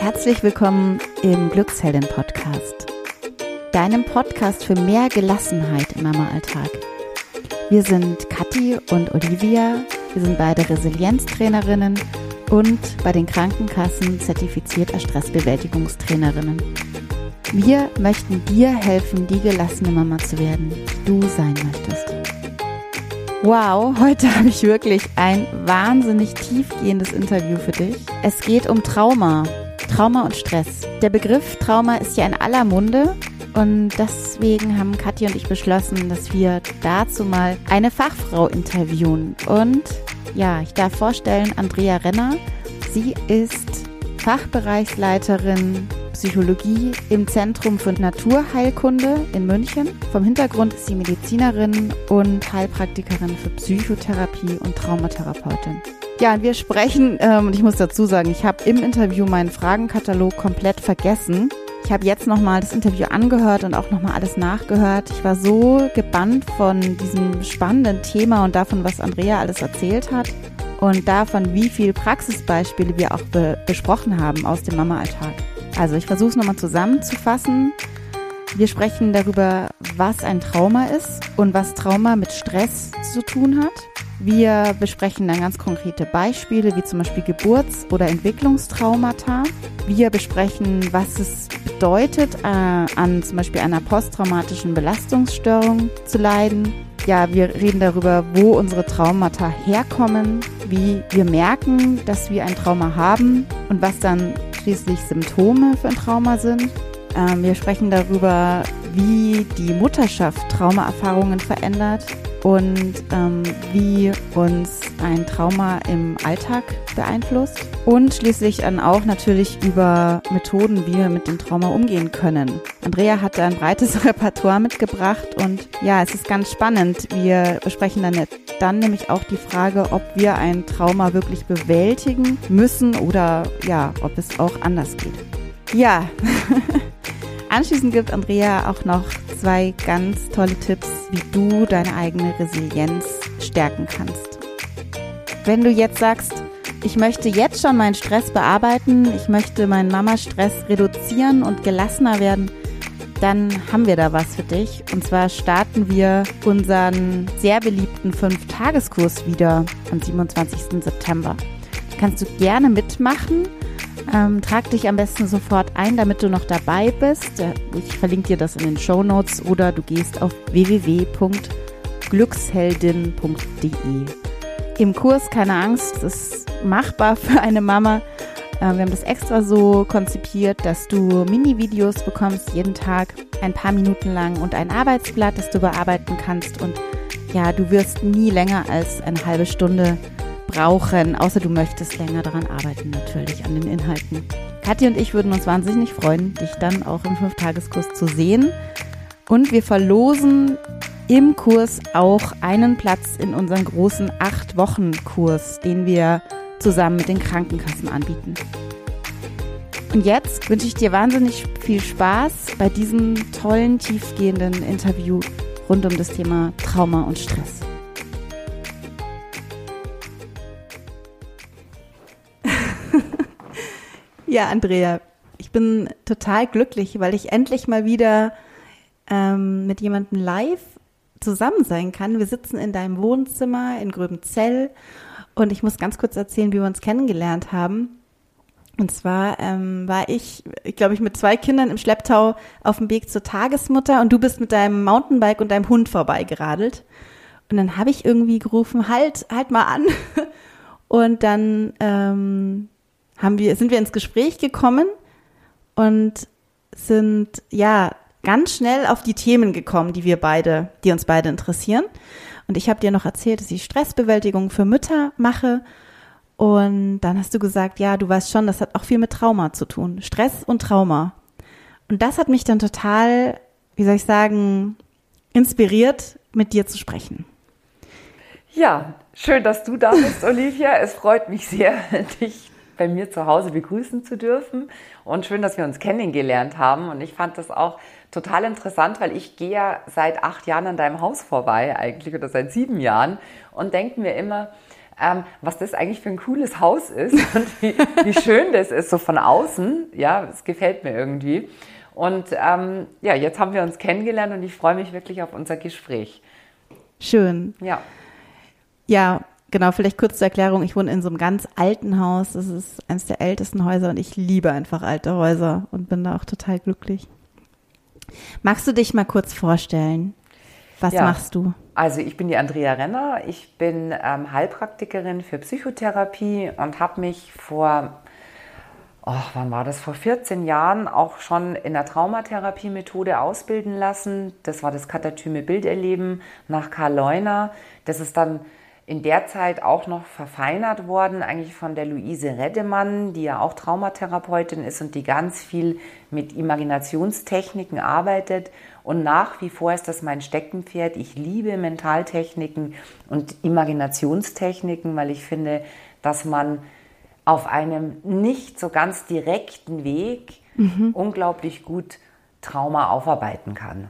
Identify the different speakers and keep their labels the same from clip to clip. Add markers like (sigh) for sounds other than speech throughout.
Speaker 1: Herzlich willkommen im Glücksheldin Podcast, deinem Podcast für mehr Gelassenheit im Mama-Alltag. Wir sind Kathi und Olivia, wir sind beide Resilienztrainerinnen und bei den Krankenkassen zertifiziert als Stressbewältigungstrainerinnen. Wir möchten dir helfen, die gelassene Mama zu werden, die du sein möchtest. Wow, heute (laughs) habe ich wirklich ein wahnsinnig tiefgehendes Interview für dich. Es geht um Trauma, Trauma und Stress. Der Begriff Trauma ist ja in aller Munde und deswegen haben Kathi und ich beschlossen, dass wir dazu mal eine Fachfrau interviewen. Und ja, ich darf vorstellen, Andrea Renner. Sie ist Fachbereichsleiterin Psychologie im Zentrum für Naturheilkunde in München. Vom Hintergrund ist sie Medizinerin und Heilpraktikerin für Psychotherapie und Traumatherapeutin. Ja, wir sprechen, ähm, und ich muss dazu sagen, ich habe im Interview meinen Fragenkatalog komplett vergessen. Ich habe jetzt nochmal das Interview angehört und auch nochmal alles nachgehört. Ich war so gebannt von diesem spannenden Thema und davon, was Andrea alles erzählt hat und davon, wie viele Praxisbeispiele wir auch be besprochen haben aus dem Mama-Alltag. Also ich versuche es nochmal zusammenzufassen. Wir sprechen darüber, was ein Trauma ist und was Trauma mit Stress zu tun hat. Wir besprechen dann ganz konkrete Beispiele, wie zum Beispiel Geburts- oder Entwicklungstraumata. Wir besprechen, was es bedeutet, äh, an zum Beispiel einer posttraumatischen Belastungsstörung zu leiden. Ja, wir reden darüber, wo unsere Traumata herkommen, wie wir merken, dass wir ein Trauma haben und was dann schließlich Symptome für ein Trauma sind. Ähm, wir sprechen darüber, wie die Mutterschaft Traumaerfahrungen verändert und ähm, wie uns ein Trauma im Alltag beeinflusst. Und schließlich dann auch natürlich über Methoden, wie wir mit dem Trauma umgehen können. Andrea hat ein breites (laughs) Repertoire mitgebracht und ja, es ist ganz spannend. Wir besprechen dann, dann nämlich auch die Frage, ob wir ein Trauma wirklich bewältigen müssen oder ja, ob es auch anders geht. Ja. (laughs) Anschließend gibt Andrea auch noch zwei ganz tolle Tipps, wie du deine eigene Resilienz stärken kannst. Wenn du jetzt sagst, ich möchte jetzt schon meinen Stress bearbeiten, ich möchte meinen Mama-Stress reduzieren und gelassener werden, dann haben wir da was für dich. Und zwar starten wir unseren sehr beliebten 5-Tageskurs wieder am 27. September. kannst du gerne mitmachen. Ähm, trag dich am besten sofort ein, damit du noch dabei bist. Ich verlinke dir das in den Show Notes oder du gehst auf www.glücksheldin.de. Im Kurs, keine Angst, ist machbar für eine Mama. Äh, wir haben das extra so konzipiert, dass du Mini-Videos bekommst jeden Tag, ein paar Minuten lang und ein Arbeitsblatt, das du bearbeiten kannst. Und ja, du wirst nie länger als eine halbe Stunde brauchen, außer du möchtest länger daran arbeiten, natürlich an den Inhalten. Kathi und ich würden uns wahnsinnig freuen, dich dann auch im Fünftageskurs zu sehen. Und wir verlosen im Kurs auch einen Platz in unserem großen Acht-Wochen-Kurs, den wir zusammen mit den Krankenkassen anbieten. Und jetzt wünsche ich dir wahnsinnig viel Spaß bei diesem tollen, tiefgehenden Interview rund um das Thema Trauma und Stress. Ja, Andrea, ich bin total glücklich, weil ich endlich mal wieder ähm, mit jemandem live zusammen sein kann. Wir sitzen in deinem Wohnzimmer in Gröbenzell und ich muss ganz kurz erzählen, wie wir uns kennengelernt haben. Und zwar ähm, war ich, ich glaube ich, mit zwei Kindern im Schlepptau auf dem Weg zur Tagesmutter und du bist mit deinem Mountainbike und deinem Hund vorbeigeradelt. Und dann habe ich irgendwie gerufen, halt, halt mal an. (laughs) Und dann ähm, haben wir, sind wir ins Gespräch gekommen und sind ja ganz schnell auf die Themen gekommen, die wir beide, die uns beide interessieren. Und ich habe dir noch erzählt, dass ich Stressbewältigung für Mütter mache. Und dann hast du gesagt, ja, du weißt schon, das hat auch viel mit Trauma zu tun. Stress und Trauma. Und das hat mich dann total, wie soll ich sagen, inspiriert, mit dir zu sprechen.
Speaker 2: Ja, schön, dass du da bist, Olivia. Es freut mich sehr, (laughs) dich bei mir zu Hause begrüßen zu dürfen. Und schön, dass wir uns kennengelernt haben. Und ich fand das auch total interessant, weil ich gehe ja seit acht Jahren an deinem Haus vorbei, eigentlich, oder seit sieben Jahren, und denke mir immer, ähm, was das eigentlich für ein cooles Haus ist (laughs) und wie, wie schön das ist, so von außen. Ja, es gefällt mir irgendwie. Und ähm, ja, jetzt haben wir uns kennengelernt und ich freue mich wirklich auf unser Gespräch.
Speaker 1: Schön.
Speaker 2: Ja.
Speaker 1: Ja, genau, vielleicht kurz zur Erklärung. Ich wohne in so einem ganz alten Haus. Das ist eines der ältesten Häuser und ich liebe einfach alte Häuser und bin da auch total glücklich. Magst du dich mal kurz vorstellen? Was
Speaker 2: Ja.
Speaker 1: machst du?
Speaker 2: Also ich bin die Andrea Renner, ich bin ähm, Heilpraktikerin für Psychotherapie und habe mich vor, oh, wann war das, vor 14 Jahren auch schon in der Traumatherapie-Methode ausbilden lassen. Das war das katatyme Bilderleben nach Karl Leuner. Das ist dann in der Zeit auch noch verfeinert worden, eigentlich von der Luise Reddemann, die ja auch Traumatherapeutin ist und die ganz viel mit Imaginationstechniken arbeitet. Und nach wie vor ist das mein Steckenpferd. Ich liebe Mentaltechniken und Imaginationstechniken, weil ich finde, dass man auf einem nicht so ganz direkten Weg unglaublich gut Trauma aufarbeiten kann.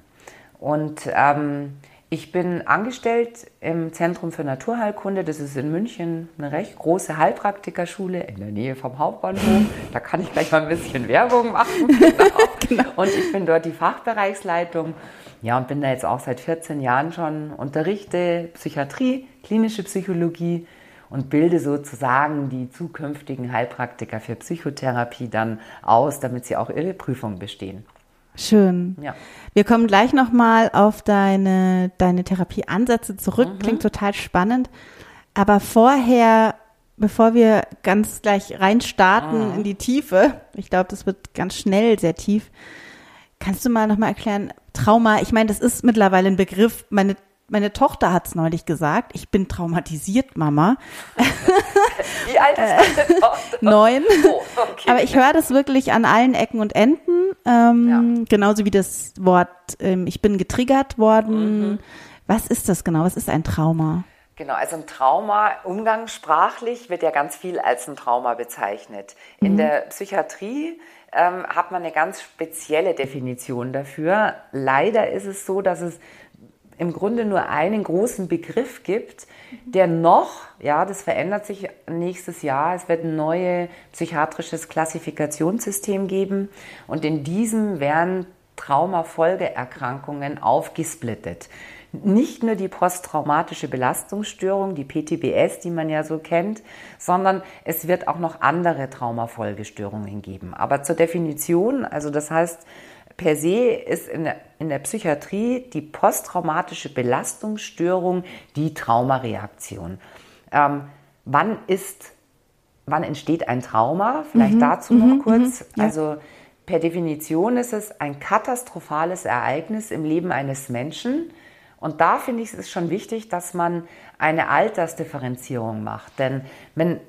Speaker 2: Und ähm, ich bin angestellt im Zentrum für Naturheilkunde. Das ist in München eine recht große Heilpraktikerschule in der Nähe vom Hauptbahnhof. Da kann ich gleich mal ein bisschen Werbung machen. (laughs) Genau. Und ich bin dort die Fachbereichsleitung. Ja, und bin da jetzt auch seit 14 Jahren schon, unterrichte Psychiatrie, klinische Psychologie und bilde sozusagen die zukünftigen Heilpraktiker für Psychotherapie dann aus, damit sie auch ihre Prüfung bestehen.
Speaker 1: Schön.
Speaker 2: Ja.
Speaker 1: Wir kommen gleich nochmal auf deine, deine Therapieansätze zurück. Klingt total spannend. Aber vorher, bevor wir ganz gleich reinstarten in die Tiefe, ich glaube, das wird ganz schnell sehr tief, kannst du mal nochmal erklären, Trauma, ich meine, das ist mittlerweile ein Begriff, meine, meine Tochter hat es neulich gesagt, ich bin traumatisiert, Mama. (laughs)
Speaker 2: Wie alt ist deine Tochter?
Speaker 1: Neun.
Speaker 2: Oh, okay.
Speaker 1: Aber ich höre das wirklich an allen Ecken und Enden. Ähm, Genauso wie das Wort, ähm, ich bin getriggert worden.
Speaker 2: Mhm.
Speaker 1: Was ist das genau? Was ist ein Trauma?
Speaker 2: Genau, also ein Trauma, umgangssprachlich wird ja ganz viel als ein Trauma bezeichnet. In der Psychiatrie ähm, hat man eine ganz spezielle Definition dafür. Leider ist es so, dass es im Grunde nur einen großen Begriff gibt, der noch, ja, das verändert sich nächstes Jahr, es wird ein neues psychiatrisches Klassifikationssystem geben und in diesem werden Traumafolgeerkrankungen aufgesplittet. Nicht nur die posttraumatische Belastungsstörung, die PTBS, die man ja so kennt, sondern es wird auch noch andere Traumafolgestörungen geben. Aber zur Definition, also das heißt, per se ist in der, in der Psychiatrie die posttraumatische Belastungsstörung die Traumareaktion. Ähm, wann ist, wann entsteht ein Trauma? Vielleicht dazu noch kurz. Also per Definition ist es ein katastrophales Ereignis im Leben eines Menschen. Und da finde ich es schon wichtig, dass man eine Altersdifferenzierung macht. Denn wenn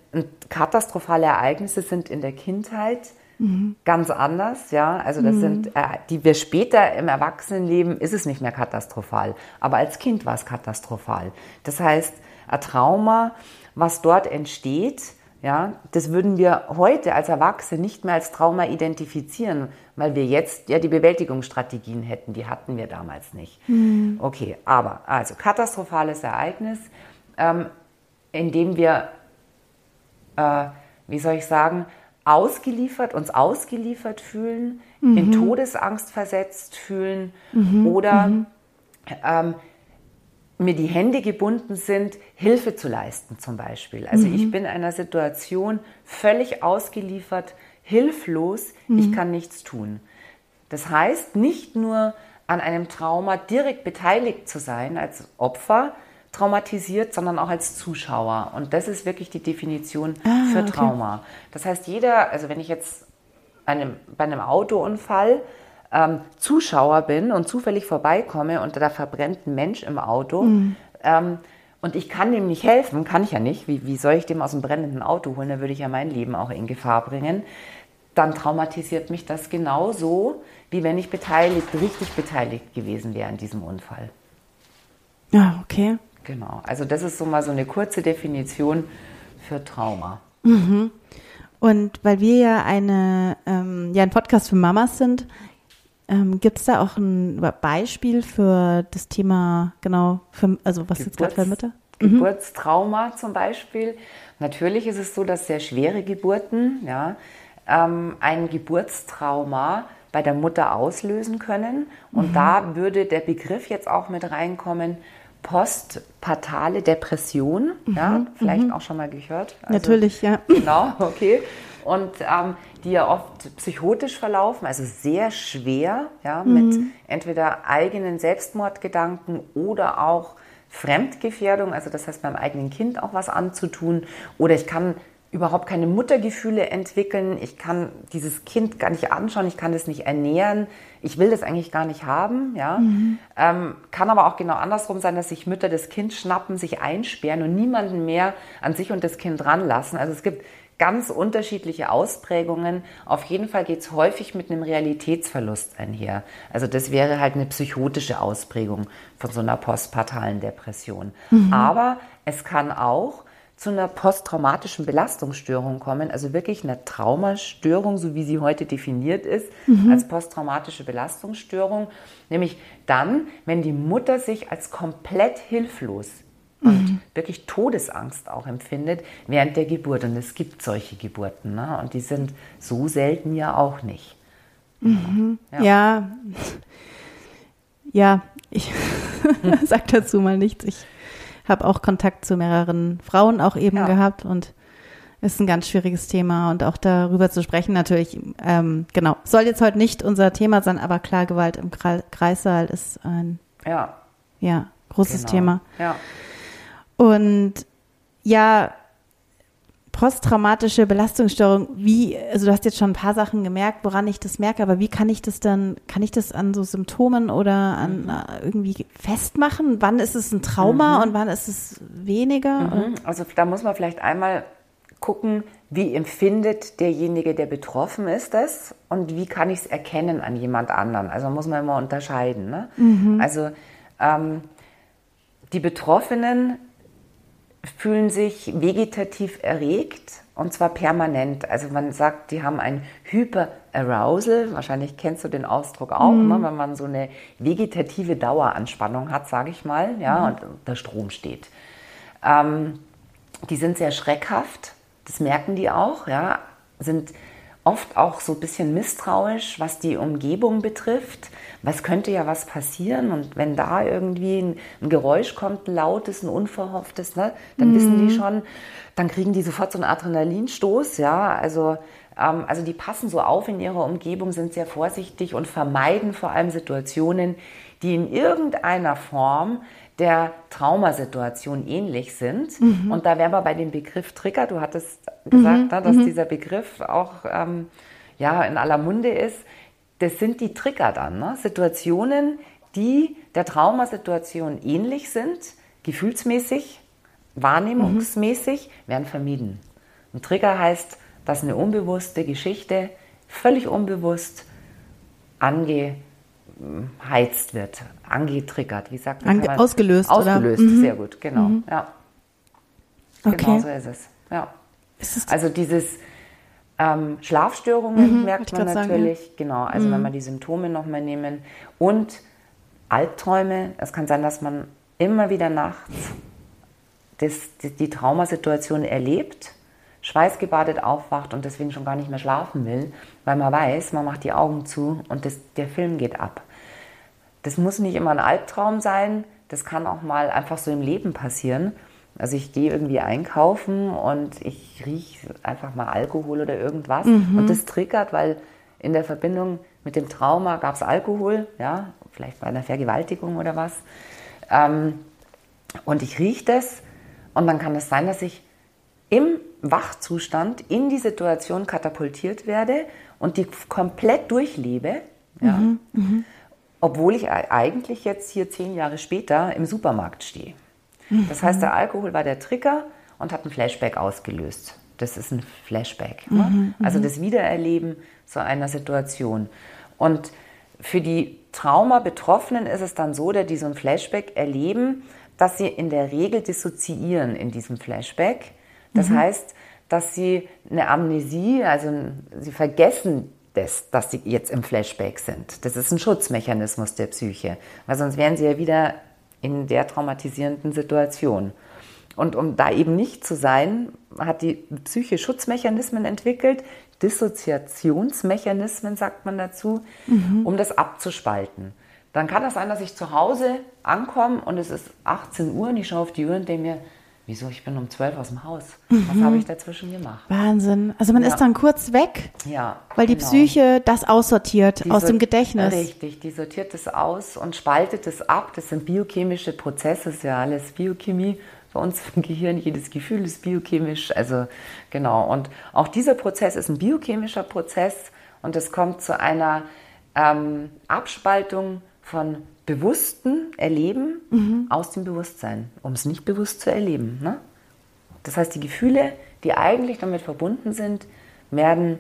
Speaker 2: katastrophale Ereignisse sind in der Kindheit, ganz anders, ja. Also das sind, äh, die wir später im Erwachsenenleben ist es nicht mehr katastrophal. Aber als Kind war es katastrophal. Das heißt, ein Trauma, was dort entsteht, ja, das würden wir heute als Erwachsene nicht mehr als Trauma identifizieren, weil wir jetzt ja die Bewältigungsstrategien hätten. Die hatten wir damals nicht. Okay, aber also katastrophales Ereignis, ähm, in dem wir äh, wie soll ich sagen, ausgeliefert, uns ausgeliefert fühlen, in Todesangst versetzt fühlen oder Ähm, mir die Hände gebunden sind, Hilfe zu leisten zum Beispiel. Also ich bin in einer Situation völlig ausgeliefert, hilflos, ich kann nichts tun. Das heißt, nicht nur an einem Trauma direkt beteiligt zu sein als Opfer, traumatisiert, sondern auch als Zuschauer. Und das ist wirklich die Definition für Trauma. Das heißt, jeder, also wenn ich jetzt einem, bei einem Autounfall ähm, Zuschauer bin und zufällig vorbeikomme und da verbrennt ein Mensch im Auto ähm, und ich kann dem nicht helfen, kann ich ja nicht, wie, wie soll ich dem aus dem brennenden Auto holen, da würde ich ja mein Leben auch in Gefahr bringen, dann traumatisiert mich das genauso, wie wenn ich beteiligt, richtig beteiligt gewesen wäre an diesem Unfall.
Speaker 1: Ja, okay.
Speaker 2: Genau, also das ist so mal so eine kurze Definition für Trauma.
Speaker 1: Und weil wir ja eine, ähm, ja ein Podcast für Mamas sind, ähm, gibt es da auch ein Beispiel für das Thema, genau, für, also was jetzt gerade für Mütter?
Speaker 2: mhm. Geburtstrauma zum Beispiel. Natürlich ist es so, dass sehr schwere Geburten ja, ähm, ein Geburtstrauma bei der Mutter auslösen können. Und mhm. da würde der Begriff jetzt auch mit reinkommen, postpartale Depression. Mhm. Ja, vielleicht mhm. auch schon mal gehört.
Speaker 1: Also, Natürlich, ja.
Speaker 2: Genau, okay. Und ähm, die ja oft psychotisch verlaufen, also sehr schwer, ja, mhm. mit entweder eigenen Selbstmordgedanken oder auch Fremdgefährdung, also das heißt beim eigenen Kind auch was anzutun. Oder ich kann überhaupt keine Muttergefühle entwickeln. Ich kann dieses Kind gar nicht anschauen, ich kann das nicht ernähren. Ich will das eigentlich gar nicht haben. Ja? Mhm. Ähm, kann aber auch genau andersrum sein, dass sich Mütter das Kind schnappen, sich einsperren und niemanden mehr an sich und das Kind ranlassen. Also es gibt ganz unterschiedliche Ausprägungen. Auf jeden Fall geht es häufig mit einem Realitätsverlust einher. Also das wäre halt eine psychotische Ausprägung von so einer postpartalen Depression. Mhm. Aber es kann auch zu einer posttraumatischen Belastungsstörung kommen, also wirklich einer Traumastörung, so wie sie heute definiert ist, mhm. als posttraumatische Belastungsstörung, nämlich dann, wenn die Mutter sich als komplett hilflos und mhm. wirklich Todesangst auch empfindet während der Geburt. Und es gibt solche Geburten, ne? und die sind so selten ja auch nicht.
Speaker 1: Mhm. Ja. ja. (laughs) ja, ich (laughs) sag dazu mal nichts. Ich habe auch Kontakt zu mehreren Frauen auch eben ja. gehabt und ist ein ganz schwieriges Thema und auch darüber zu sprechen natürlich, ähm, genau, soll jetzt heute nicht unser Thema sein, aber klar, Gewalt im Kreissaal ist ein ja, ja großes genau. Thema. Ja. Und ja, posttraumatische Belastungsstörung, wie, also du hast jetzt schon ein paar Sachen gemerkt, woran ich das merke, aber wie kann ich das dann, kann ich das an so Symptomen oder an mhm. Äh, irgendwie festmachen? Wann ist es ein Trauma mhm. und wann ist es weniger?
Speaker 2: Mhm. Also da muss man vielleicht einmal gucken, wie empfindet derjenige, der betroffen ist, das und wie kann ich es erkennen an jemand anderen. Also muss man immer unterscheiden. Ne? Mhm. Also ähm, die Betroffenen fühlen sich vegetativ erregt und zwar permanent. Also man sagt, die haben ein Hyperarousal. Wahrscheinlich kennst du den Ausdruck auch, mhm. ne? wenn man so eine vegetative Daueranspannung hat, sage ich mal, ja, mhm. und der Strom steht. Ähm, die sind sehr schreckhaft, das merken die auch, ja, sind oft auch so ein bisschen misstrauisch, was die Umgebung betrifft. Was könnte ja was passieren? Und wenn da irgendwie ein, ein Geräusch kommt, ein lautes, ein unverhofftes, ne, dann mhm. wissen die mhm. schon, dann kriegen die sofort so einen Adrenalinstoß. Ja, also, ähm, also die passen so auf in ihrer Umgebung, sind sehr vorsichtig und vermeiden vor allem Situationen, die in irgendeiner Form der Traumasituation ähnlich sind. Mhm. Und da wären wir bei dem Begriff Trigger. Du hattest gesagt, mhm. ne, dass mhm. dieser Begriff auch ähm, ja, in aller Munde ist. Das sind die Trigger dann. Ne? Situationen, die der Traumasituation ähnlich sind, gefühlsmäßig, wahrnehmungsmäßig, mhm. werden vermieden. Ein Trigger heißt, dass eine unbewusste Geschichte völlig unbewusst ange angeheizt wird, angetriggert, wie sagt man?
Speaker 1: Ange ausgelöst,
Speaker 2: Ausgelöst, oder? Mhm. sehr gut, genau, mhm. ja. Okay. Genau so ist es, ja. Ist also dieses ähm, Schlafstörungen mhm, merkt man natürlich, sagen, ja. genau, also wenn mhm. wir die Symptome nochmal nehmen und Albträume, es kann sein, dass man immer wieder nachts das, die, die Traumasituation erlebt, schweißgebadet aufwacht und deswegen schon gar nicht mehr schlafen will, weil man weiß, man macht die Augen zu und das, der Film geht ab. Das muss nicht immer ein Albtraum sein, das kann auch mal einfach so im Leben passieren. Also ich gehe irgendwie einkaufen und ich rieche einfach mal Alkohol oder irgendwas mhm. und das triggert, weil in der Verbindung mit dem Trauma gab es Alkohol, ja, vielleicht bei einer Vergewaltigung oder was. Ähm, und ich rieche das und dann kann es sein, dass ich im Wachzustand in die Situation katapultiert werde und die komplett durchlebe. Ja. Mhm, mh obwohl ich eigentlich jetzt hier zehn Jahre später im Supermarkt stehe. Das heißt, der Alkohol war der Trigger und hat ein Flashback ausgelöst. Das ist ein Flashback. Ne? Mhm, also das Wiedererleben so einer Situation. Und für die Trauma-Betroffenen ist es dann so, dass die so ein Flashback erleben, dass sie in der Regel dissoziieren in diesem Flashback. Das mhm. heißt, dass sie eine Amnesie, also sie vergessen des, dass sie jetzt im Flashback sind. Das ist ein Schutzmechanismus der Psyche, weil sonst wären sie ja wieder in der traumatisierenden Situation. Und um da eben nicht zu sein, hat die Psyche Schutzmechanismen entwickelt, Dissoziationsmechanismen sagt man dazu, mhm. um das abzuspalten. Dann kann das sein, dass ich zu Hause ankomme und es ist 18 Uhr und ich schaue auf die Uhr und denke mir, wieso, ich bin um 12 aus dem Haus. Mhm. Was habe ich dazwischen gemacht?
Speaker 1: Wahnsinn. Also man ja. ist dann kurz weg,
Speaker 2: ja,
Speaker 1: weil die genau. Psyche das aussortiert die aus dem Gedächtnis.
Speaker 2: Richtig, die sortiert das aus und spaltet es ab. Das sind biochemische Prozesse, das ist ja alles Biochemie bei uns im Gehirn. Jedes Gefühl ist biochemisch. Also genau. Und auch dieser Prozess ist ein biochemischer Prozess und es kommt zu einer ähm, Abspaltung von bewussten Erleben mhm. aus dem Bewusstsein, um es nicht bewusst zu erleben. Ne? Das heißt, die Gefühle, die eigentlich damit verbunden sind, werden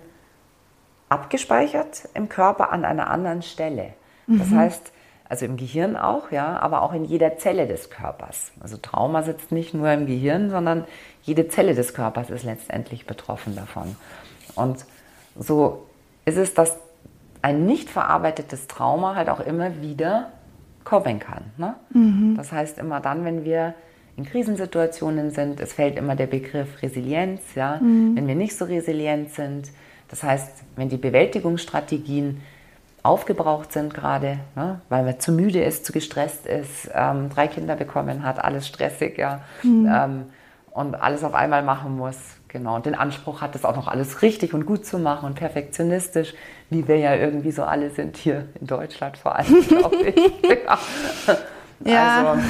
Speaker 2: abgespeichert im Körper an einer anderen Stelle. Das mhm. heißt, also im Gehirn auch, ja, aber auch in jeder Zelle des Körpers. Also Trauma sitzt nicht nur im Gehirn, sondern jede Zelle des Körpers ist letztendlich betroffen davon. Und so ist es, dass ein nicht verarbeitetes Trauma halt auch immer wieder kommen kann. Ne? Mhm. Das heißt, immer dann, wenn wir in Krisensituationen sind, es fällt immer der Begriff Resilienz, ja, mhm. wenn wir nicht so resilient sind. Das heißt, wenn die Bewältigungsstrategien aufgebraucht sind gerade, ne, weil man zu müde ist, zu gestresst ist, ähm, drei Kinder bekommen hat, alles stressig, ja, mhm. ähm, und alles auf einmal machen muss, genau, und den Anspruch hat, das auch noch alles richtig und gut zu machen und perfektionistisch, wie wir ja irgendwie so alle sind hier in Deutschland vor allem, (laughs) glaube ich.
Speaker 1: ja.
Speaker 2: Also,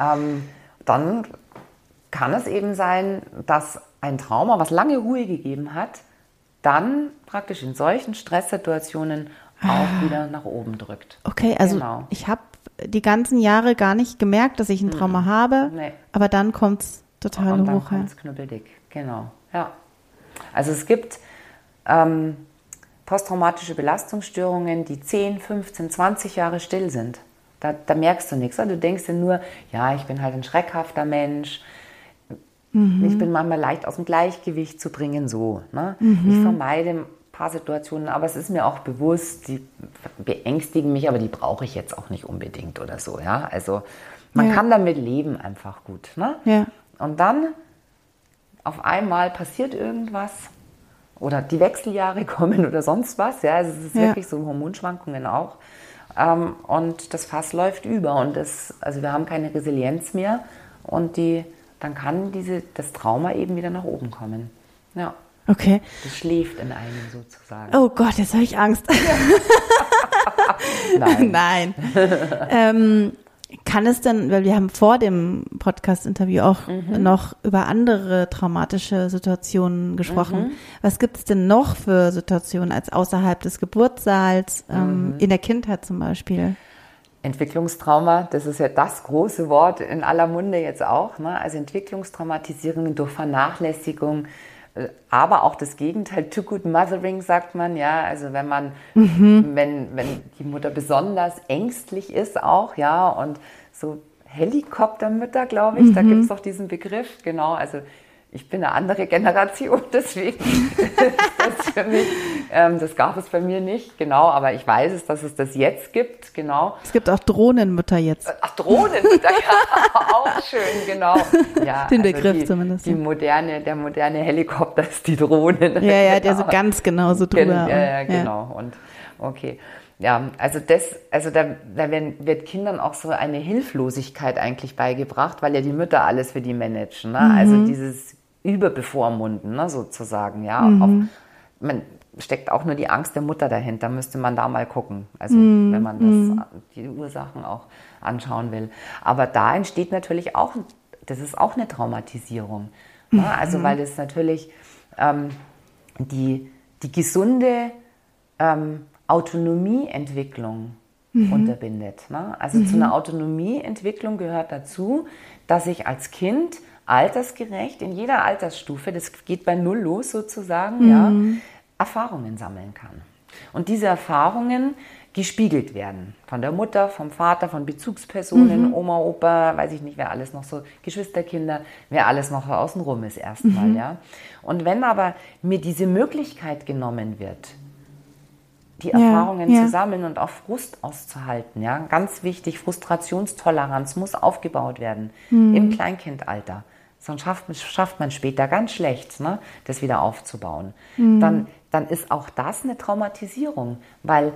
Speaker 2: ähm, dann kann es eben sein, dass ein Trauma, was lange Ruhe gegeben hat, dann praktisch in solchen Stresssituationen auch ah. wieder nach oben drückt.
Speaker 1: Okay, also genau. ich habe die ganzen Jahre gar nicht gemerkt, dass ich ein Trauma mhm. habe, nee. aber dann kommt es total
Speaker 2: Und
Speaker 1: hoch.
Speaker 2: Dann kommt es knüppeldick, genau. Ja. Also es gibt ähm, posttraumatische Belastungsstörungen, die 10, 15, 20 Jahre still sind. Da, da merkst du nichts. Du denkst dir nur, ja, ich bin halt ein schreckhafter Mensch. Mhm. Ich bin manchmal leicht aus dem Gleichgewicht zu bringen, so. Ne? Mhm. Ich vermeide paar Situationen, aber es ist mir auch bewusst, die beängstigen mich, aber die brauche ich jetzt auch nicht unbedingt oder so. Ja? Also man ja. kann damit leben einfach gut. Ne?
Speaker 1: Ja.
Speaker 2: Und dann auf einmal passiert irgendwas oder die Wechseljahre (laughs) kommen oder sonst was. Ja, also es ist ja. wirklich so Hormonschwankungen auch. Ähm, und das Fass läuft über und das, also wir haben keine Resilienz mehr und die, dann kann diese, das Trauma eben wieder nach oben kommen. Ja.
Speaker 1: Okay.
Speaker 2: Das schläft in einem sozusagen.
Speaker 1: Oh Gott, jetzt habe ich Angst. (laughs) Nein. (laughs) Nein. ähm, kann es denn, weil wir haben vor dem Podcast-Interview auch mhm. noch über andere traumatische Situationen gesprochen. Mhm. Was gibt es denn noch für Situationen als außerhalb des Geburtssaals, ähm, mhm. in der Kindheit zum Beispiel?
Speaker 2: Entwicklungstrauma, das ist ja das große Wort in aller Munde jetzt auch. Ne? Also Entwicklungstraumatisierungen durch Vernachlässigung, aber auch das Gegenteil, too good mothering sagt man, ja, also wenn man, mhm. wenn, wenn die Mutter besonders ängstlich ist auch, ja, und so Helikoptermütter, glaube ich, mhm. da gibt es doch diesen Begriff, genau, also ich bin eine andere Generation, (laughs) deswegen ist das für mich, ähm, das gab es bei mir nicht, genau, aber ich weiß es, dass es das jetzt gibt, genau.
Speaker 1: Es gibt auch Drohnenmütter jetzt.
Speaker 2: Äh, ach, Drohnenmütter, (laughs) ja, auch schön, genau.
Speaker 1: Ja, Den also Begriff
Speaker 2: die,
Speaker 1: zumindest.
Speaker 2: Die moderne, der moderne Helikopter ist die Drohnen.
Speaker 1: Ja, ja, genau. der so ganz genau so drüber.
Speaker 2: Ja, ja, genau, ja. und okay. Ja, also das, also da, da werden, wird Kindern auch so eine Hilflosigkeit eigentlich beigebracht, weil ja die Mütter alles für die managen. Ne? Mhm. Also dieses überbevormunden, ne, sozusagen. Ja, mhm. Auf, man steckt auch nur die Angst der Mutter dahinter, müsste man da mal gucken. Also mhm. wenn man das, mhm. die Ursachen auch anschauen will. Aber da entsteht natürlich auch, das ist auch eine Traumatisierung. Ne? Also mhm. weil es natürlich ähm, die, die gesunde ähm, Autonomieentwicklung mhm. unterbindet. Ne? Also mhm. zu einer Autonomieentwicklung gehört dazu, dass ich als Kind altersgerecht in jeder Altersstufe, das geht bei Null los sozusagen, mhm. ja, Erfahrungen sammeln kann. Und diese Erfahrungen gespiegelt werden. Von der Mutter, vom Vater, von Bezugspersonen, mhm. Oma, Opa, weiß ich nicht, wer alles noch so, Geschwisterkinder, wer alles noch außenrum ist erstmal, mhm. ja. Und wenn aber mir diese Möglichkeit genommen wird, die Erfahrungen ja, ja. zu sammeln und auch Frust auszuhalten. Ja, ganz wichtig, Frustrationstoleranz muss aufgebaut werden mhm. im Kleinkindalter. Sonst schafft, schafft man später ganz schlecht, ne, das wieder aufzubauen. Mhm. Dann, dann ist auch das eine Traumatisierung, weil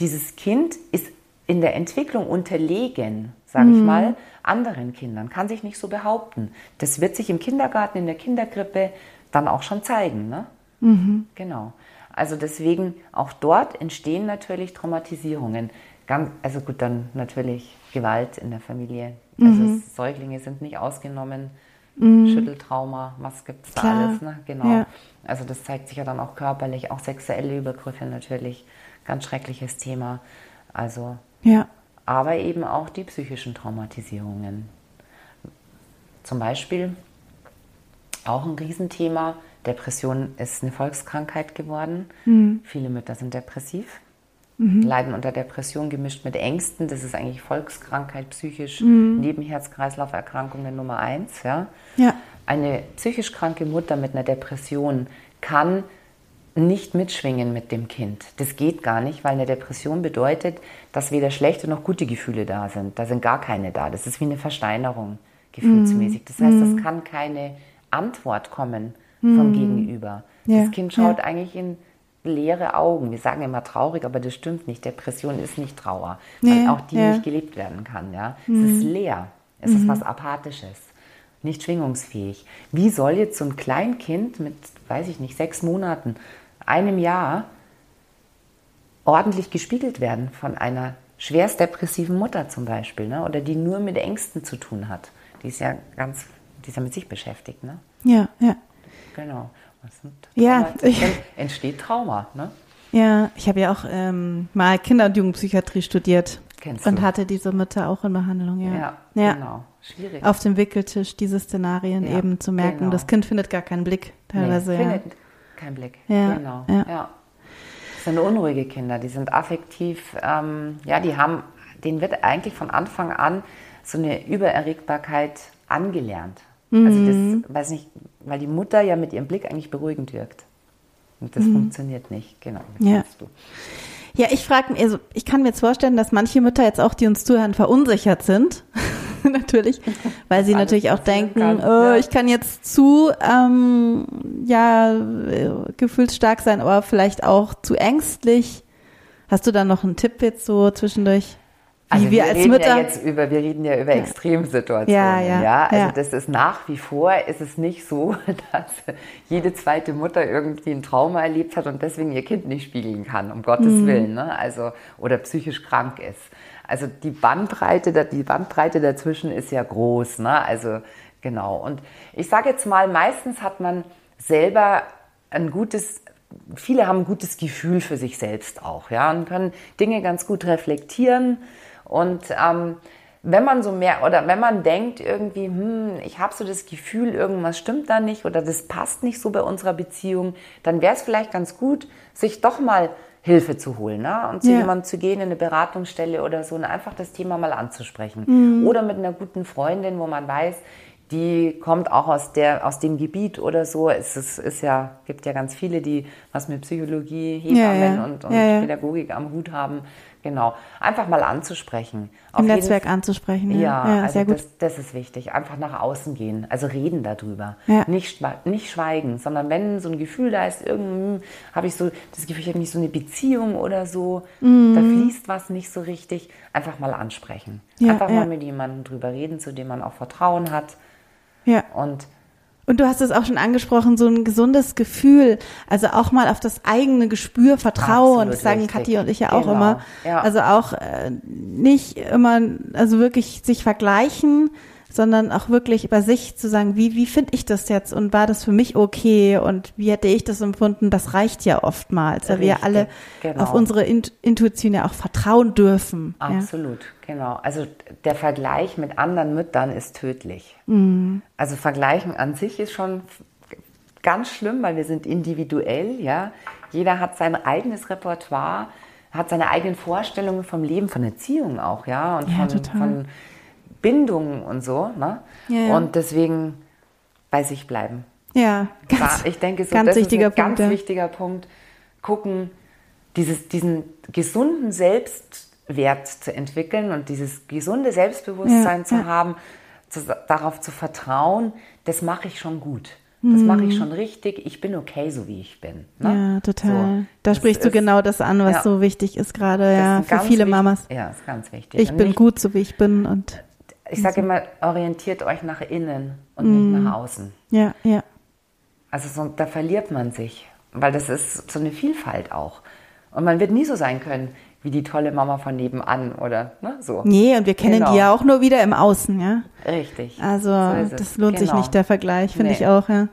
Speaker 2: dieses Kind ist in der Entwicklung unterlegen, sage ich mhm. mal, anderen Kindern, kann sich nicht so behaupten. Das wird sich im Kindergarten, in der Kindergrippe dann auch schon zeigen. Ne? Mhm. Genau. Also deswegen auch dort entstehen natürlich Traumatisierungen. Ganz, also gut, dann natürlich Gewalt in der Familie. Also mhm. Säuglinge sind nicht ausgenommen. Mhm. Schütteltrauma, was gibt es da alles? Ne? Genau. Ja. Also das zeigt sich ja dann auch körperlich, auch sexuelle Übergriffe natürlich. Ganz schreckliches Thema. Also, ja. aber eben auch die psychischen Traumatisierungen. Zum Beispiel auch ein Riesenthema. Depression ist eine Volkskrankheit geworden. Mhm. Viele Mütter sind depressiv, mhm. leiden unter Depression gemischt mit Ängsten. Das ist eigentlich Volkskrankheit, psychisch, mhm. neben Herz-Kreislauf-Erkrankungen Nummer eins. Ja? ja. Eine psychisch kranke Mutter mit einer Depression kann nicht mitschwingen mit dem Kind. Das geht gar nicht, weil eine Depression bedeutet, dass weder schlechte noch gute Gefühle da sind. Da sind gar keine da. Das ist wie eine Versteinerung gefühlsmäßig. Das heißt, es mhm. kann keine Antwort kommen vom mhm. Gegenüber. Ja. Das Kind schaut ja. eigentlich in leere Augen. Wir sagen immer traurig, aber das stimmt nicht. Depression ist nicht Trauer, weil ja. auch die nicht gelebt werden kann. Ja? Es ist mhm. leer. Es ist was Apathisches, nicht schwingungsfähig. Wie soll jetzt so ein Kleinkind mit, weiß ich nicht, sechs Monaten einem Jahr ordentlich gespiegelt werden von einer schwerst depressiven Mutter zum Beispiel, ne? oder die nur mit Ängsten zu tun hat. Die ist ja ganz, die ist ja mit sich beschäftigt. Ne?
Speaker 1: Ja, ja.
Speaker 2: Genau.
Speaker 1: Ja,
Speaker 2: ich, (laughs) entsteht Trauma. Ne?
Speaker 1: Ja, ich habe ja auch ähm, mal Kinder- und Jugendpsychiatrie studiert. Kennst du? Und hatte diese Mütter auch in Behandlung, ja. Ja, ja. genau. Schwierig. Auf dem Wickeltisch diese Szenarien ja, eben zu merken. Genau. Das Kind findet gar keinen Blick teilweise. Nee, findet,
Speaker 2: kein Blick. Ja, genau. Ja. ja. Das sind unruhige Kinder, die sind affektiv, ähm, ja, die haben, denen wird eigentlich von Anfang an so eine Übererregbarkeit angelernt. Mhm. Also das, mhm. weiß nicht, weil die Mutter ja mit ihrem Blick eigentlich beruhigend wirkt. Und das mhm. funktioniert nicht, genau.
Speaker 1: Ja. Du. Ja, ich frage mich, also ich kann mir jetzt vorstellen, dass manche Mütter jetzt auch, die uns zuhören, verunsichert sind. (laughs) natürlich, weil sie natürlich auch denken, kann. Oh, ja. ich kann jetzt zu ähm, ja gefühlsstark sein, aber vielleicht auch zu ängstlich. Hast du da noch einen Tipp jetzt so zwischendurch?
Speaker 2: Also wir, wir als Mütter ja jetzt über, wir reden ja über ja. Extremsituationen. Ja, ja, ja. Also ja. das ist nach wie vor ist es nicht so, (laughs) dass jede zweite Mutter irgendwie ein Trauma erlebt hat und deswegen ihr Kind nicht spiegeln kann, um Gottes mhm. Willen, ne? Also oder psychisch krank ist. Also die Bandbreite, die Bandbreite dazwischen ist ja groß, ne? Also genau. Und ich sage jetzt mal, meistens hat man selber ein gutes viele haben ein gutes Gefühl für sich selbst auch, ja, und können Dinge ganz gut reflektieren. Und ähm, wenn man so mehr oder wenn man denkt irgendwie, hm, ich habe so das Gefühl, irgendwas stimmt da nicht oder das passt nicht so bei unserer Beziehung, dann wäre es vielleicht ganz gut, sich doch mal Hilfe zu holen ne? und zu ja. jemandem zu gehen in eine Beratungsstelle oder so und einfach das Thema mal anzusprechen. Mhm. Oder mit einer guten Freundin, wo man weiß, die kommt auch aus, der, aus dem Gebiet oder so. Es ist, ist ja, gibt ja ganz viele, die was mit Psychologie, Hebammen ja, ja. und, und Pädagogik am Hut haben. Genau. Einfach mal anzusprechen.
Speaker 1: Im Netzwerk jeden, anzusprechen.
Speaker 2: Ja, ja, ja also sehr gut. Das, das, ist wichtig. Einfach nach außen gehen. Also reden darüber. Ja. Nicht, nicht schweigen, sondern wenn so ein Gefühl da ist, irgendwie habe ich so das Gefühl, ich habe nicht so eine Beziehung oder so, mhm. da fließt was nicht so richtig, einfach mal ansprechen. Einfach mal mit jemandem drüber reden, zu dem man auch Vertrauen hat.
Speaker 1: Ja.
Speaker 2: Und
Speaker 1: und du hast es auch schon angesprochen, so ein gesundes Gefühl, also auch mal auf das eigene Gespür vertrauen. Absolut das sagen richtig. Kathi und ich ja auch genau. immer. Ja. Also auch äh, nicht immer, also wirklich sich vergleichen, sondern auch wirklich bei sich zu sagen, wie, wie finde ich das jetzt und war das für mich okay und wie hätte ich das empfunden, das reicht ja oftmals, weil wir alle genau. auf unsere Intuition ja auch vertrauen dürfen.
Speaker 2: Absolut, ja? genau. Also der Vergleich mit anderen Müttern ist tödlich. Mhm. Also Vergleichen an sich ist schon ganz schlimm, weil wir sind individuell, ja. Jeder hat sein eigenes Repertoire, hat seine eigenen Vorstellungen vom Leben, von Erziehung auch, ja, und ja, von, von Bindungen und so. Ne? Ja, Und deswegen bei sich bleiben.
Speaker 1: Ja, ganz,
Speaker 2: ich denke, so,
Speaker 1: ganz
Speaker 2: das
Speaker 1: wichtiger
Speaker 2: ist ein Punkt, ganz ja. wichtiger Punkt. Gucken, dieses, diesen gesunden Selbstwert zu entwickeln und dieses gesunde Selbstbewusstsein
Speaker 1: Ja,
Speaker 2: zu haben, zu, darauf zu vertrauen, das mache ich schon gut. Das mache ich schon richtig. Ich bin okay, so wie ich bin. Ne?
Speaker 1: Mhm. Ja, total.
Speaker 2: So.
Speaker 1: Da sprichst du
Speaker 2: ist-
Speaker 1: genau das an, was
Speaker 2: Ja.
Speaker 1: so wichtig ist gerade, ja,
Speaker 2: ist
Speaker 1: für viele. Mamas.
Speaker 2: Ja, ist ganz wichtig.
Speaker 1: Ich
Speaker 2: Und
Speaker 1: bin
Speaker 2: nicht,
Speaker 1: gut, so wie ich bin und
Speaker 2: Ich sage immer, orientiert euch nach innen und
Speaker 1: Mhm.
Speaker 2: nicht nach außen.
Speaker 1: ja, ja.
Speaker 2: Also so, da verliert man sich, weil das ist so eine Vielfalt auch. Und man wird nie so sein können wie die tolle Mama von nebenan oder ne, so.
Speaker 1: Nee, und wir kennen
Speaker 2: Genau.
Speaker 1: die ja auch nur wieder im Außen, ja.
Speaker 2: Richtig.
Speaker 1: Also
Speaker 2: So
Speaker 1: das lohnt sich
Speaker 2: Genau.
Speaker 1: nicht, der Vergleich, finde
Speaker 2: Nee.
Speaker 1: ich auch, ja.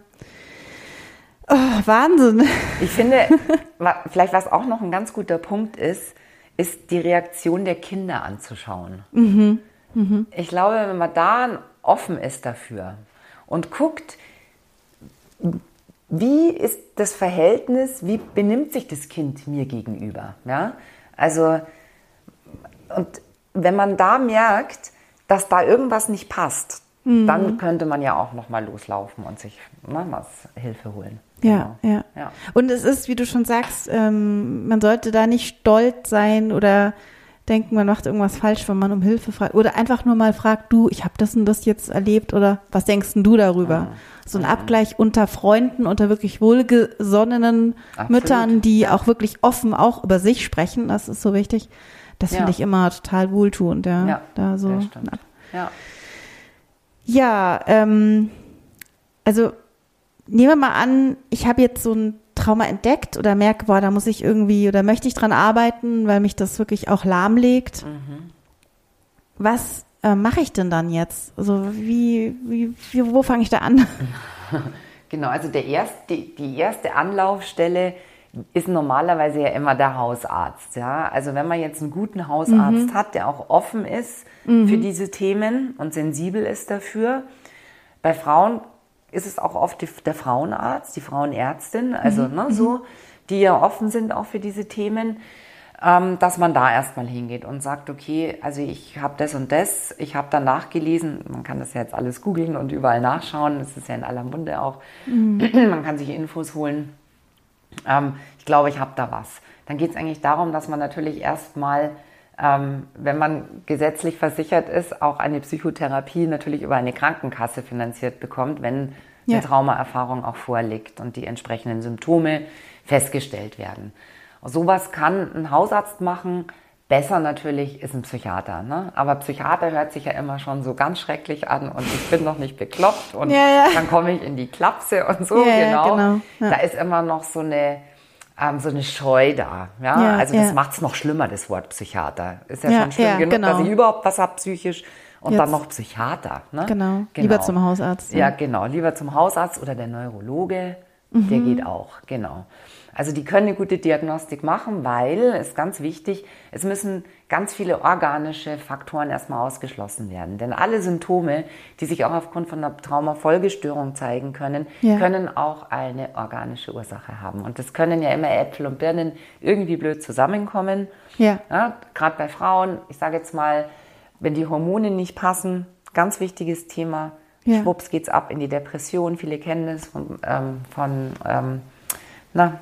Speaker 1: Oh, Wahnsinn.
Speaker 2: Ich finde, (laughs) vielleicht was auch noch ein ganz guter Punkt ist, ist die Reaktion der Kinder anzuschauen.
Speaker 1: Mhm.
Speaker 2: Ich glaube, wenn man da offen ist dafür und guckt, wie ist das Verhältnis, wie benimmt sich das Kind mir gegenüber? Ja? Also, und wenn man da merkt, dass da irgendwas nicht passt,
Speaker 1: Mhm.
Speaker 2: dann könnte man ja auch nochmal loslaufen und sich was Hilfe holen.
Speaker 1: Ja,
Speaker 2: Genau.
Speaker 1: ja,
Speaker 2: ja.
Speaker 1: Und es ist, wie du schon sagst, ähm, man sollte da nicht stolz sein oder denken, man macht irgendwas falsch, wenn man um Hilfe fragt. Oder einfach nur mal fragt, du, ich habe das und das jetzt erlebt oder was denkst denn du darüber? So ein Abgleich unter Freunden, unter wirklich wohlgesonnenen
Speaker 2: Absolut.
Speaker 1: Müttern, die auch wirklich offen auch über sich sprechen, das ist so wichtig. Das
Speaker 2: Ja.
Speaker 1: finde ich immer total wohltuend, ja.
Speaker 2: Ja,
Speaker 1: da so
Speaker 2: Ja.
Speaker 1: ja, ähm, also nehmen wir mal an, ich habe jetzt so ein Trauma entdeckt oder merke, boah, da muss ich irgendwie oder möchte ich dran arbeiten, weil mich das wirklich auch lahmlegt. Was äh, mache ich denn dann jetzt? Also wie, wie, wie wo fange ich da an? (laughs)
Speaker 2: Genau, also der erst, die, die erste Anlaufstelle ist normalerweise ja immer der Hausarzt. Ja? Also wenn man jetzt einen guten Hausarzt
Speaker 1: Mhm.
Speaker 2: hat, der auch offen ist für diese Themen und sensibel ist dafür. Bei Frauen ist es auch oft die, der Frauenarzt, die Frauenärztin, also
Speaker 1: Mhm.
Speaker 2: ne, so, die ja offen sind auch für diese Themen, ähm, dass man da erstmal hingeht und sagt, okay, also ich habe das und das, ich habe dann nachgelesen, man kann das ja jetzt alles googeln und überall nachschauen, das ist ja in aller Munde auch, (clears throat) man kann sich Infos holen. Ähm, ich glaube, ich habe da was. Dann geht es eigentlich darum, dass man natürlich erstmal, ähm, wenn man gesetzlich versichert ist, auch eine Psychotherapie natürlich über eine Krankenkasse finanziert bekommt, wenn
Speaker 1: Ja.
Speaker 2: eine Traumaerfahrung auch vorliegt und die entsprechenden Symptome festgestellt werden. Sowas kann ein Hausarzt machen. Besser natürlich ist ein Psychiater. Ne? Aber Psychiater hört sich ja immer schon so ganz schrecklich an und ich bin noch nicht bekloppt und
Speaker 1: Ja, ja.
Speaker 2: dann komme ich in die Klapse und so. Genau.
Speaker 1: genau.
Speaker 2: Da ist immer noch so eine, ähm, so eine Scheu da. Ja?
Speaker 1: Ja,
Speaker 2: also das
Speaker 1: ja.
Speaker 2: macht es noch schlimmer, das Wort Psychiater. Ist ja,
Speaker 1: Ja,
Speaker 2: schon schlimm
Speaker 1: ja,
Speaker 2: genug,
Speaker 1: genau.
Speaker 2: dass ich überhaupt was habe psychisch und
Speaker 1: Jetzt-
Speaker 2: dann noch Psychiater. Ne?
Speaker 1: Genau. Lieber zum Hausarzt, ja.
Speaker 2: Ja, genau. Lieber zum Hausarzt oder der Neurologe. Der geht auch, genau. Also die können eine gute Diagnostik machen, weil, ist ganz wichtig, es müssen ganz viele organische Faktoren erstmal ausgeschlossen werden. Denn alle Symptome, die sich auch aufgrund von einer Traumafolgestörung zeigen können,
Speaker 1: Ja.
Speaker 2: können auch eine organische Ursache haben. Und das können ja immer Äpfel und Birnen irgendwie blöd zusammenkommen.
Speaker 1: Ja.
Speaker 2: Ja, Gerade bei Frauen, ich sage jetzt mal, wenn die Hormone nicht passen, ganz wichtiges Thema.
Speaker 1: Ja.
Speaker 2: Schwupps geht's ab in die Depression. Viele kennen das von, ähm, von ähm, na,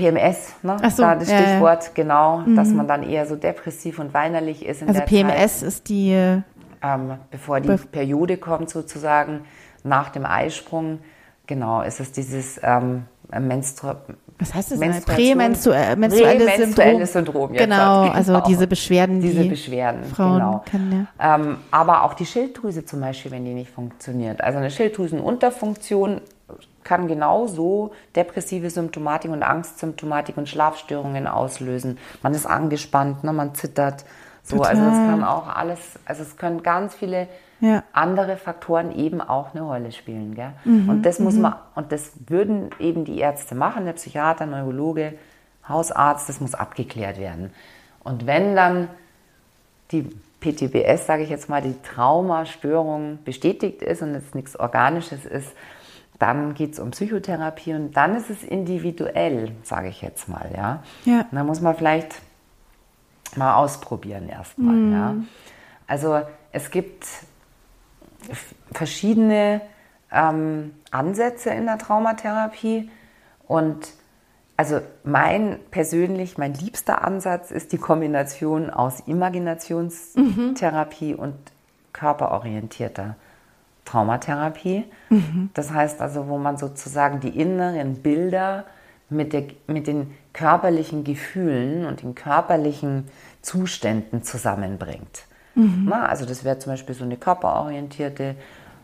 Speaker 2: PMS, ne?
Speaker 1: So,
Speaker 2: da das
Speaker 1: ja, ja.
Speaker 2: Stichwort, genau, dass man dann eher so depressiv und weinerlich ist in
Speaker 1: Also
Speaker 2: der
Speaker 1: PMS
Speaker 2: Zeit,
Speaker 1: ist die, äh,
Speaker 2: ähm, bevor die
Speaker 1: Bef-
Speaker 2: Periode kommt sozusagen, nach dem Eisprung, genau, ist es dieses ähm, Menstru
Speaker 1: was heißt das?
Speaker 2: Menstruation-
Speaker 1: Prämenstruelles menstruelles Syndrom.
Speaker 2: Syndrom, jetzt
Speaker 1: Genau, also
Speaker 2: genau.
Speaker 1: diese Beschwerden,
Speaker 2: diese
Speaker 1: die
Speaker 2: Beschwerden,
Speaker 1: Frauen
Speaker 2: genau.
Speaker 1: kennen, ja.
Speaker 2: Ähm, aber auch die Schilddrüse zum Beispiel, wenn die nicht funktioniert. Also eine Schilddrüsenunterfunktion kann genauso depressive Symptomatik und Angstsymptomatik und Schlafstörungen auslösen. Man ist angespannt, ne, man zittert. So, also das
Speaker 1: Total.
Speaker 2: kann auch alles, also es können ganz viele
Speaker 1: Ja.
Speaker 2: andere Faktoren eben auch eine Rolle spielen. Gell?
Speaker 1: Mhm,
Speaker 2: und das muss man, und das würden eben die Ärzte machen, der Psychiater, Neurologe, Hausarzt, das muss abgeklärt werden. Und wenn dann die PTBS, sage ich jetzt mal, die Traumastörung bestätigt ist und es nichts Organisches ist, dann geht es um Psychotherapie und dann ist es individuell, sage ich jetzt mal. Ja?
Speaker 1: Ja.
Speaker 2: Dann muss man vielleicht mal ausprobieren erstmal. Ja? Also es gibt verschiedene ähm, Ansätze in der Traumatherapie und Also mein persönlich, mein liebster Ansatz ist die Kombination aus Imaginationstherapie und körperorientierter Traumatherapie. Das heißt also, wo man sozusagen die inneren Bilder mit, der, mit den körperlichen Gefühlen und den körperlichen Zuständen zusammenbringt. Na, also das wäre zum Beispiel so eine körperorientierte,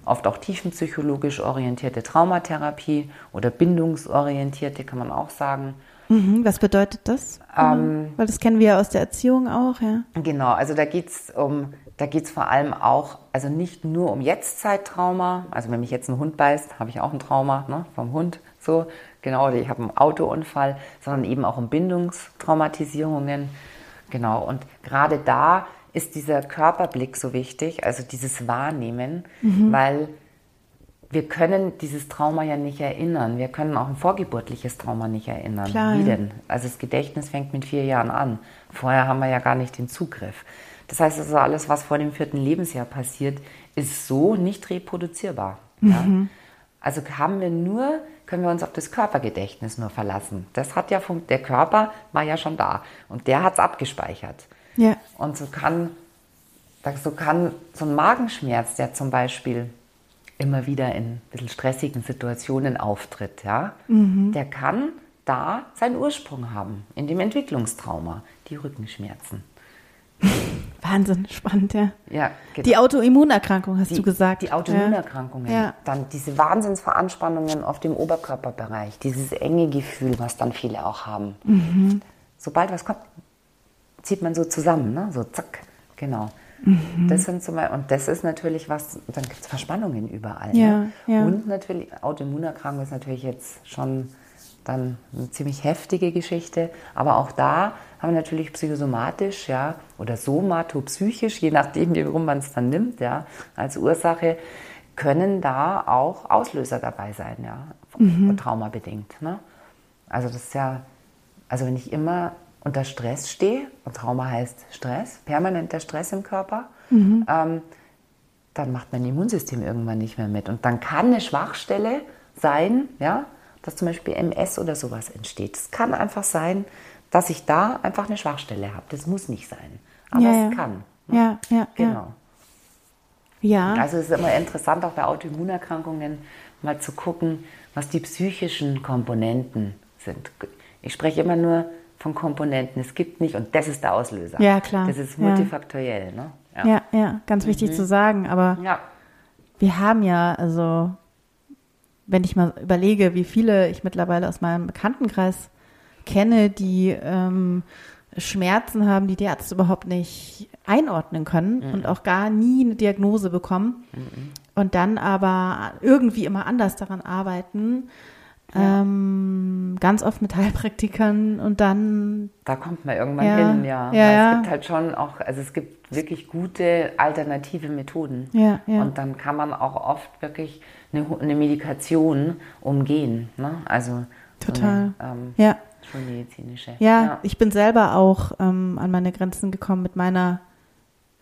Speaker 2: oft auch tiefenpsychologisch orientierte Traumatherapie oder bindungsorientierte, kann man auch sagen.
Speaker 1: Mhm, was bedeutet das?
Speaker 2: Ähm,
Speaker 1: Weil das kennen wir ja aus der Erziehung auch, ja.
Speaker 2: Genau, also da geht es um, da geht's vor allem auch, also nicht nur um Jetztzeittrauma, also wenn mich jetzt ein Hund beißt, habe ich auch ein Trauma ne, vom Hund, so, genau, oder ich habe einen Autounfall, sondern eben auch um Bindungstraumatisierungen, genau, und gerade da ist dieser Körperblick so wichtig, also dieses Wahrnehmen, weil wir können dieses Trauma ja nicht erinnern. Wir können auch ein vorgeburtliches Trauma nicht erinnern.
Speaker 1: Klar,
Speaker 2: Wie denn? Also das Gedächtnis fängt mit vier Jahren an. Vorher haben wir ja gar nicht den Zugriff. Das heißt also, alles, was vor dem vierten Lebensjahr passiert, ist so nicht reproduzierbar. Ja? Also haben wir nur, können wir uns auf das Körpergedächtnis nur verlassen. Das hat ja, der Körper war ja schon da und der hat es abgespeichert.
Speaker 1: Ja.
Speaker 2: Und so kann, so kann so ein Magenschmerz, der zum Beispiel immer wieder in ein bisschen stressigen Situationen auftritt, ja, der kann da seinen Ursprung haben, in dem Entwicklungstrauma, die Rückenschmerzen. (laughs)
Speaker 1: Wahnsinn, spannend, ja.
Speaker 2: Ja, genau.
Speaker 1: Die Autoimmunerkrankung hast
Speaker 2: Die-
Speaker 1: du gesagt.
Speaker 2: Die Autoimmunerkrankungen.
Speaker 1: Ja.
Speaker 2: Dann diese Wahnsinnsveranspannungen auf dem Oberkörperbereich, dieses enge Gefühl, was dann viele auch haben.
Speaker 1: Mhm.
Speaker 2: Sobald was kommt, zieht man so zusammen, ne? so zack, genau.
Speaker 1: Mhm.
Speaker 2: Das sind zum Beispiel, und das ist natürlich was, dann gibt es Verspannungen überall.
Speaker 1: Ja,
Speaker 2: ne?
Speaker 1: ja.
Speaker 2: Und natürlich, Autoimmunerkrankung ist natürlich jetzt schon dann eine ziemlich heftige Geschichte, aber auch da haben wir natürlich psychosomatisch, ja, oder somatopsychisch, je nachdem, wie rum man es dann nimmt, ja, als Ursache, können da auch Auslöser dabei sein, ja, traumabedingt. Ne? Also das ist ja, also wenn ich immer unter Stress stehe, und Trauma heißt Stress, permanenter Stress im Körper, ähm, dann macht mein Immunsystem irgendwann nicht mehr mit. Und dann kann eine Schwachstelle sein, ja, dass zum Beispiel MS oder sowas entsteht. Es kann einfach sein, dass ich da einfach eine Schwachstelle habe. Das muss nicht sein. Aber
Speaker 1: Ja,
Speaker 2: es
Speaker 1: ja.
Speaker 2: kann.
Speaker 1: Ja, ja,
Speaker 2: Genau.
Speaker 1: ja. Ja,
Speaker 2: Also es ist immer interessant, auch bei Autoimmunerkrankungen mal zu gucken, was die psychischen Komponenten sind. Ich spreche immer nur von Komponenten. Es gibt nicht, und das ist der Auslöser.
Speaker 1: Ja, klar.
Speaker 2: Das ist
Speaker 1: Ja.
Speaker 2: multifaktoriell. Ne?
Speaker 1: ja, ja, ganz wichtig zu sagen. Aber
Speaker 2: ja.
Speaker 1: wir haben ja, also, wenn ich mal überlege, wie viele ich mittlerweile aus meinem Bekanntenkreis kenne, die ähm, Schmerzen haben, die die Ärzte überhaupt nicht einordnen können und auch gar nie eine Diagnose bekommen und dann aber irgendwie immer anders daran arbeiten. Ähm, ganz oft mit Heilpraktikern und dann
Speaker 2: Da kommt man irgendwann
Speaker 1: Ja.
Speaker 2: hin, ja.
Speaker 1: Ja, ja.
Speaker 2: Es gibt halt schon auch, also es gibt wirklich gute alternative Methoden.
Speaker 1: Ja, ja.
Speaker 2: Und dann kann man auch oft wirklich eine, eine Medikation umgehen. Ne? Also so
Speaker 1: Total.
Speaker 2: eine, ähm,
Speaker 1: ja.
Speaker 2: schulmedizinische.
Speaker 1: Ja, ich bin selber auch ähm, an meine Grenzen gekommen mit meiner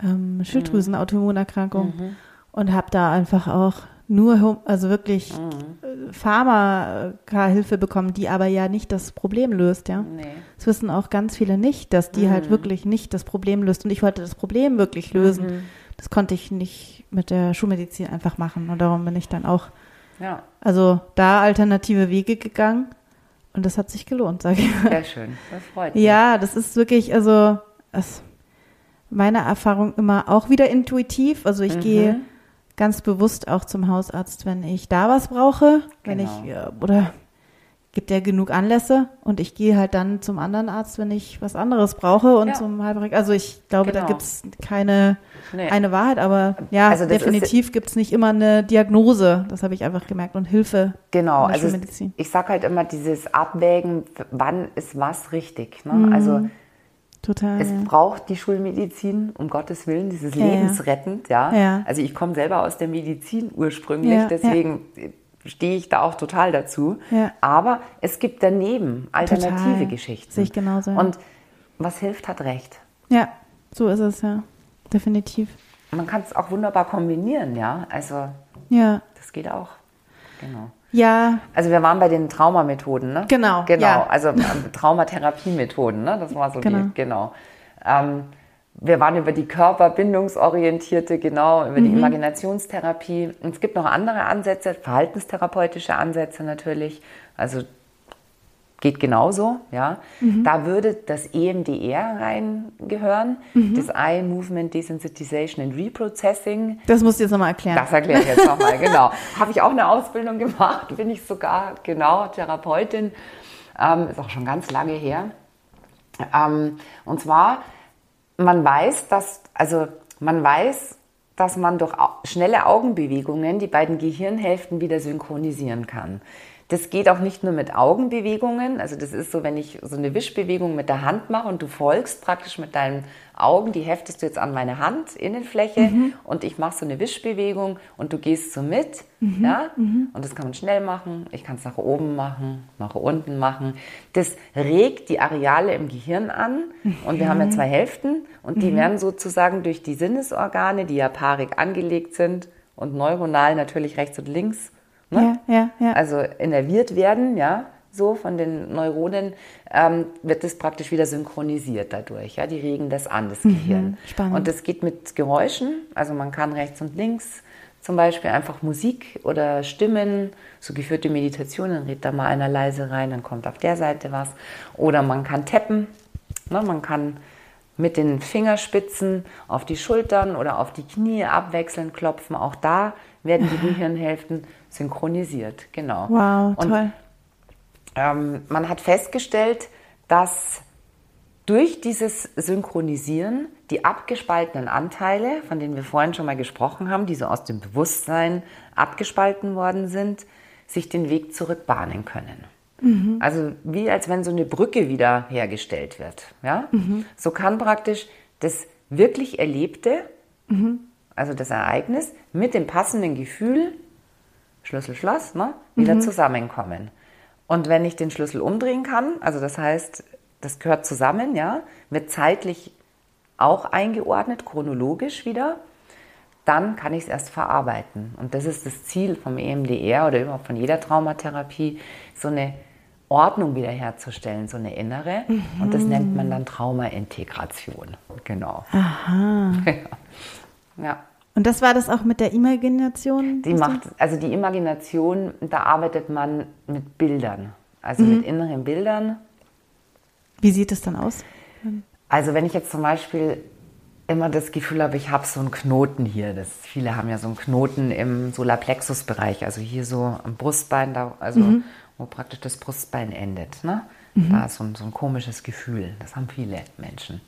Speaker 1: ähm, Schilddrüsen-Autoimmunerkrankung und habe da einfach auch nur, also wirklich äh, Pharmaka-Hilfe bekommen, die aber ja nicht das Problem löst, ja.
Speaker 2: Nee.
Speaker 1: Das wissen auch ganz viele nicht, dass die halt wirklich nicht das Problem löst. Und ich wollte das Problem wirklich lösen. Das konnte ich nicht mit der Schulmedizin einfach machen. Und darum bin ich dann auch,
Speaker 2: Ja,
Speaker 1: also da alternative Wege gegangen. Und das hat sich gelohnt, sage ich.
Speaker 2: sehr schön. Das freut mich.
Speaker 1: Ja, das ist wirklich, also das, meine Erfahrung immer auch wieder intuitiv. Also
Speaker 2: Mhm.
Speaker 1: ich gehe ganz bewusst auch zum Hausarzt, wenn ich da was brauche, wenn
Speaker 2: Genau.
Speaker 1: ich äh, oder gibt ja genug Anlässe und ich gehe halt dann zum anderen Arzt, wenn ich was anderes brauche und
Speaker 2: Ja.
Speaker 1: zum Heilpraktiker. Also ich glaube, da
Speaker 2: Genau.
Speaker 1: gibt's keine
Speaker 2: Nee.
Speaker 1: eine Wahrheit, aber ja,
Speaker 2: Also
Speaker 1: definitiv gibt's nicht immer eine Diagnose. Das habe ich einfach gemerkt und Hilfe.
Speaker 2: Genau, also
Speaker 1: Schulmedizin.
Speaker 2: es- ich sage halt immer dieses Abwägen, wann ist was richtig. Ne?
Speaker 1: Mhm.
Speaker 2: Also
Speaker 1: Total.
Speaker 2: es
Speaker 1: ja.
Speaker 2: braucht die Schulmedizin, um Gottes Willen, dieses
Speaker 1: Ja,
Speaker 2: lebensrettend. Ja?
Speaker 1: Ja.
Speaker 2: Also ich komme selber aus der Medizin ursprünglich, deswegen stehe ich da auch total dazu.
Speaker 1: Ja.
Speaker 2: Aber es gibt daneben alternative
Speaker 1: Total.
Speaker 2: Geschichten.
Speaker 1: Sehe ich genauso, ja.
Speaker 2: Und was hilft, hat recht.
Speaker 1: Ja, so ist es ja. Definitiv.
Speaker 2: Man kann es auch wunderbar kombinieren, ja. Also
Speaker 1: Ja.
Speaker 2: das geht auch. Genau.
Speaker 1: Ja.
Speaker 2: Also wir waren bei den Traumamethoden, ne?
Speaker 1: Genau,
Speaker 2: Genau,
Speaker 1: ja.
Speaker 2: also ähm, Traumatherapiemethoden, ne? Das war so
Speaker 1: Genau.
Speaker 2: die, genau. Ähm, wir waren über die körperbindungsorientierte, genau, über die
Speaker 1: Mhm.
Speaker 2: Imaginationstherapie. Und es gibt noch andere Ansätze, verhaltenstherapeutische Ansätze natürlich. Also geht genauso, ja.
Speaker 1: Mhm.
Speaker 2: Da würde das EMDR reingehören,
Speaker 1: Mhm.
Speaker 2: das Eye Movement Desensitization and Reprocessing.
Speaker 1: Das musst du jetzt nochmal erklären.
Speaker 2: Das erkläre ich jetzt nochmal, (laughs) genau. Habe ich auch eine Ausbildung gemacht, bin ich sogar, genau, Therapeutin. Ähm, ist auch schon ganz lange her. Ähm, und zwar, man weiß, dass, also man weiß, dass man durch schnelle Augenbewegungen die beiden Gehirnhälften wieder synchronisieren kann. Das geht auch nicht nur mit Augenbewegungen. Also das ist so, wenn ich so eine Wischbewegung mit der Hand mache und du folgst praktisch mit deinen Augen, die heftest du jetzt an meine Hand, Innenfläche und ich mache so eine Wischbewegung und du gehst so mit. Ja? Und das kann man schnell machen. Ich kann es nach oben machen, nach unten machen. Das regt die Areale im Gehirn an und wir haben ja zwei Hälften und die werden sozusagen durch die Sinnesorgane, die ja paarig angelegt sind und neuronal natürlich rechts und links ne?
Speaker 1: Ja, ja, ja.
Speaker 2: also innerviert werden, ja, so von den Neuronen, ähm, wird das praktisch wieder synchronisiert dadurch. Ja, die regen das an, das Gehirn.
Speaker 1: spannend.
Speaker 2: Und das geht mit Geräuschen, also man kann rechts und links zum Beispiel einfach Musik oder Stimmen, so geführte Meditationen, redet da mal einer leise rein, dann kommt auf der Seite was. Oder man kann tappen, ne, man kann mit den Fingerspitzen auf die Schultern oder auf die Knie abwechselnd klopfen. Auch da werden die (laughs) Gehirnhälften synchronisiert. Genau.
Speaker 1: Wow,
Speaker 2: Und
Speaker 1: toll.
Speaker 2: ähm, man hat festgestellt, dass durch dieses Synchronisieren die abgespaltenen Anteile, von denen wir vorhin schon mal gesprochen haben, die so aus dem Bewusstsein abgespalten worden sind, sich den Weg zurückbahnen können. Also wie als wenn so eine Brücke wieder hergestellt wird. Ja? So kann praktisch das wirklich Erlebte, also das Ereignis, mit dem passenden Gefühl Schlüssel, Schloss, ne, wieder zusammenkommen. Und wenn ich den Schlüssel umdrehen kann, also das heißt, das gehört zusammen, ja, wird zeitlich auch eingeordnet, chronologisch wieder, dann kann ich es erst verarbeiten. Und das ist das Ziel vom EMDR oder überhaupt von jeder Traumatherapie, so eine Ordnung wiederherzustellen, so eine innere. Und das nennt man dann Traumaintegration. Genau. Aha. (laughs) ja.
Speaker 1: Und das war das auch mit der Imagination?
Speaker 2: Die macht, also die Imagination, da arbeitet man mit Bildern, also mit inneren Bildern.
Speaker 1: Wie sieht es dann aus?
Speaker 2: Also wenn ich jetzt zum Beispiel immer das Gefühl habe, ich habe so einen Knoten hier, das, viele haben ja so einen Knoten im Solarplexus-Bereich, also hier so am Brustbein, da, also wo praktisch das Brustbein endet. Ne? Da ist so ein, so ein komisches Gefühl, das haben viele Menschen.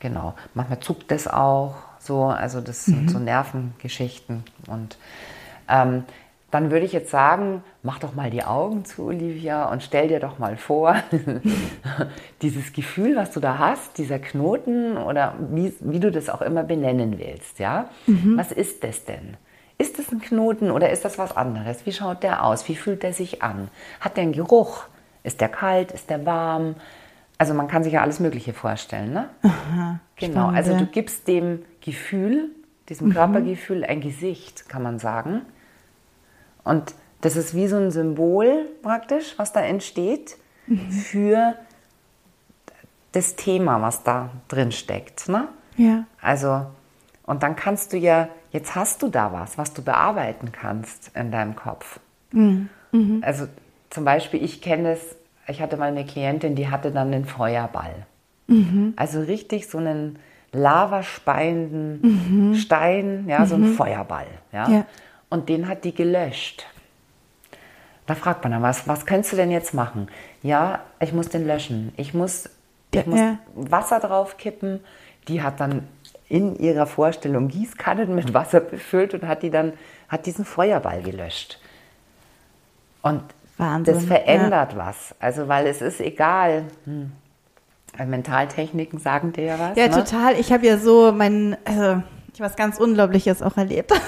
Speaker 2: Genau, manchmal zuckt das auch so, also das sind so Nervengeschichten und ähm, dann würde ich jetzt sagen, mach doch mal die Augen zu, Olivia, und stell dir doch mal vor, (laughs) dieses Gefühl, was du da hast, dieser Knoten oder wie, wie du das auch immer benennen willst, ja? Was ist das denn? Ist das ein Knoten oder ist das was anderes? Wie schaut der aus? Wie fühlt der sich an? Hat der einen Geruch? Ist der kalt? Ist der warm? Also man kann sich ja alles Mögliche vorstellen, ne? Genau,
Speaker 1: spannend,
Speaker 2: also du gibst dem Gefühl, diesem Körpergefühl ein Gesicht, kann man sagen. Und das ist wie so ein Symbol praktisch, was da entsteht für das Thema, was da drin steckt. Ne?
Speaker 1: Ja.
Speaker 2: Also, und dann kannst du ja, jetzt hast du da was, was du bearbeiten kannst in deinem Kopf. Also zum Beispiel, ich kenne es, ich hatte mal eine Klientin, die hatte dann einen Feuerball. Also richtig so einen lavaspeienden Stein, ja, so einen Feuerball. Ja?
Speaker 1: Ja.
Speaker 2: Und den hat die gelöscht. Da fragt man dann, was, was könntest du denn jetzt machen? Ja, ich muss den löschen. Ich muss, ich muss
Speaker 1: ja.
Speaker 2: Wasser drauf kippen. Die hat dann in ihrer Vorstellung Gießkannen mit Wasser befüllt und hat die dann, hat diesen Feuerball gelöscht. Und
Speaker 1: Wahnsinn,
Speaker 2: das verändert was. Also, weil es ist egal. Hm. Mentaltechniken sagen dir ja was.
Speaker 1: Ja,
Speaker 2: ne?
Speaker 1: total. Ich habe ja so mein, also, ich was ganz Unglaubliches auch erlebt. (laughs)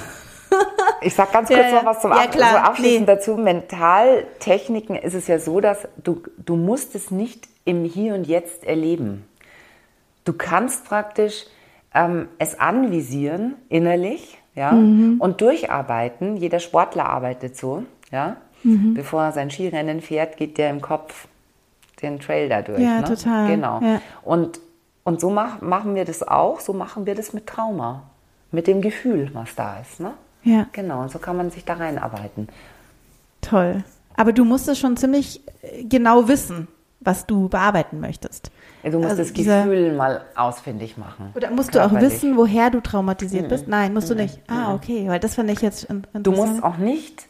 Speaker 2: Ich sag ganz
Speaker 1: Ja,
Speaker 2: kurz
Speaker 1: ja.
Speaker 2: noch was zum
Speaker 1: Ja, klar.
Speaker 2: so abschließend
Speaker 1: Nee.
Speaker 2: dazu. Mentaltechniken ist es ja so, dass du, du musst es nicht im Hier und Jetzt erleben. Du kannst praktisch ähm, es anvisieren innerlich ja,
Speaker 1: Mhm.
Speaker 2: und durcharbeiten. Jeder Sportler arbeitet so. Ja?
Speaker 1: Mhm.
Speaker 2: Bevor er sein Skirennen fährt, geht der im Kopf den Trail da durch.
Speaker 1: Ja,
Speaker 2: ne?
Speaker 1: total.
Speaker 2: Genau.
Speaker 1: Ja.
Speaker 2: Und, und so mach, machen wir das auch, so machen wir das mit Trauma. Mit dem Gefühl, was da ist. Ne?
Speaker 1: Ja,
Speaker 2: Genau, und so kann man sich da reinarbeiten.
Speaker 1: toll. Aber du musst es schon ziemlich äh, genau wissen, was du bearbeiten möchtest.
Speaker 2: Du musst
Speaker 1: Also
Speaker 2: das Gefühl mal ausfindig machen.
Speaker 1: Oder musst du auch wissen, woher du traumatisiert bist? Nein, musst du nicht. Ah, okay, weil das fand ich jetzt in- interessant.
Speaker 2: Du musst auch nicht,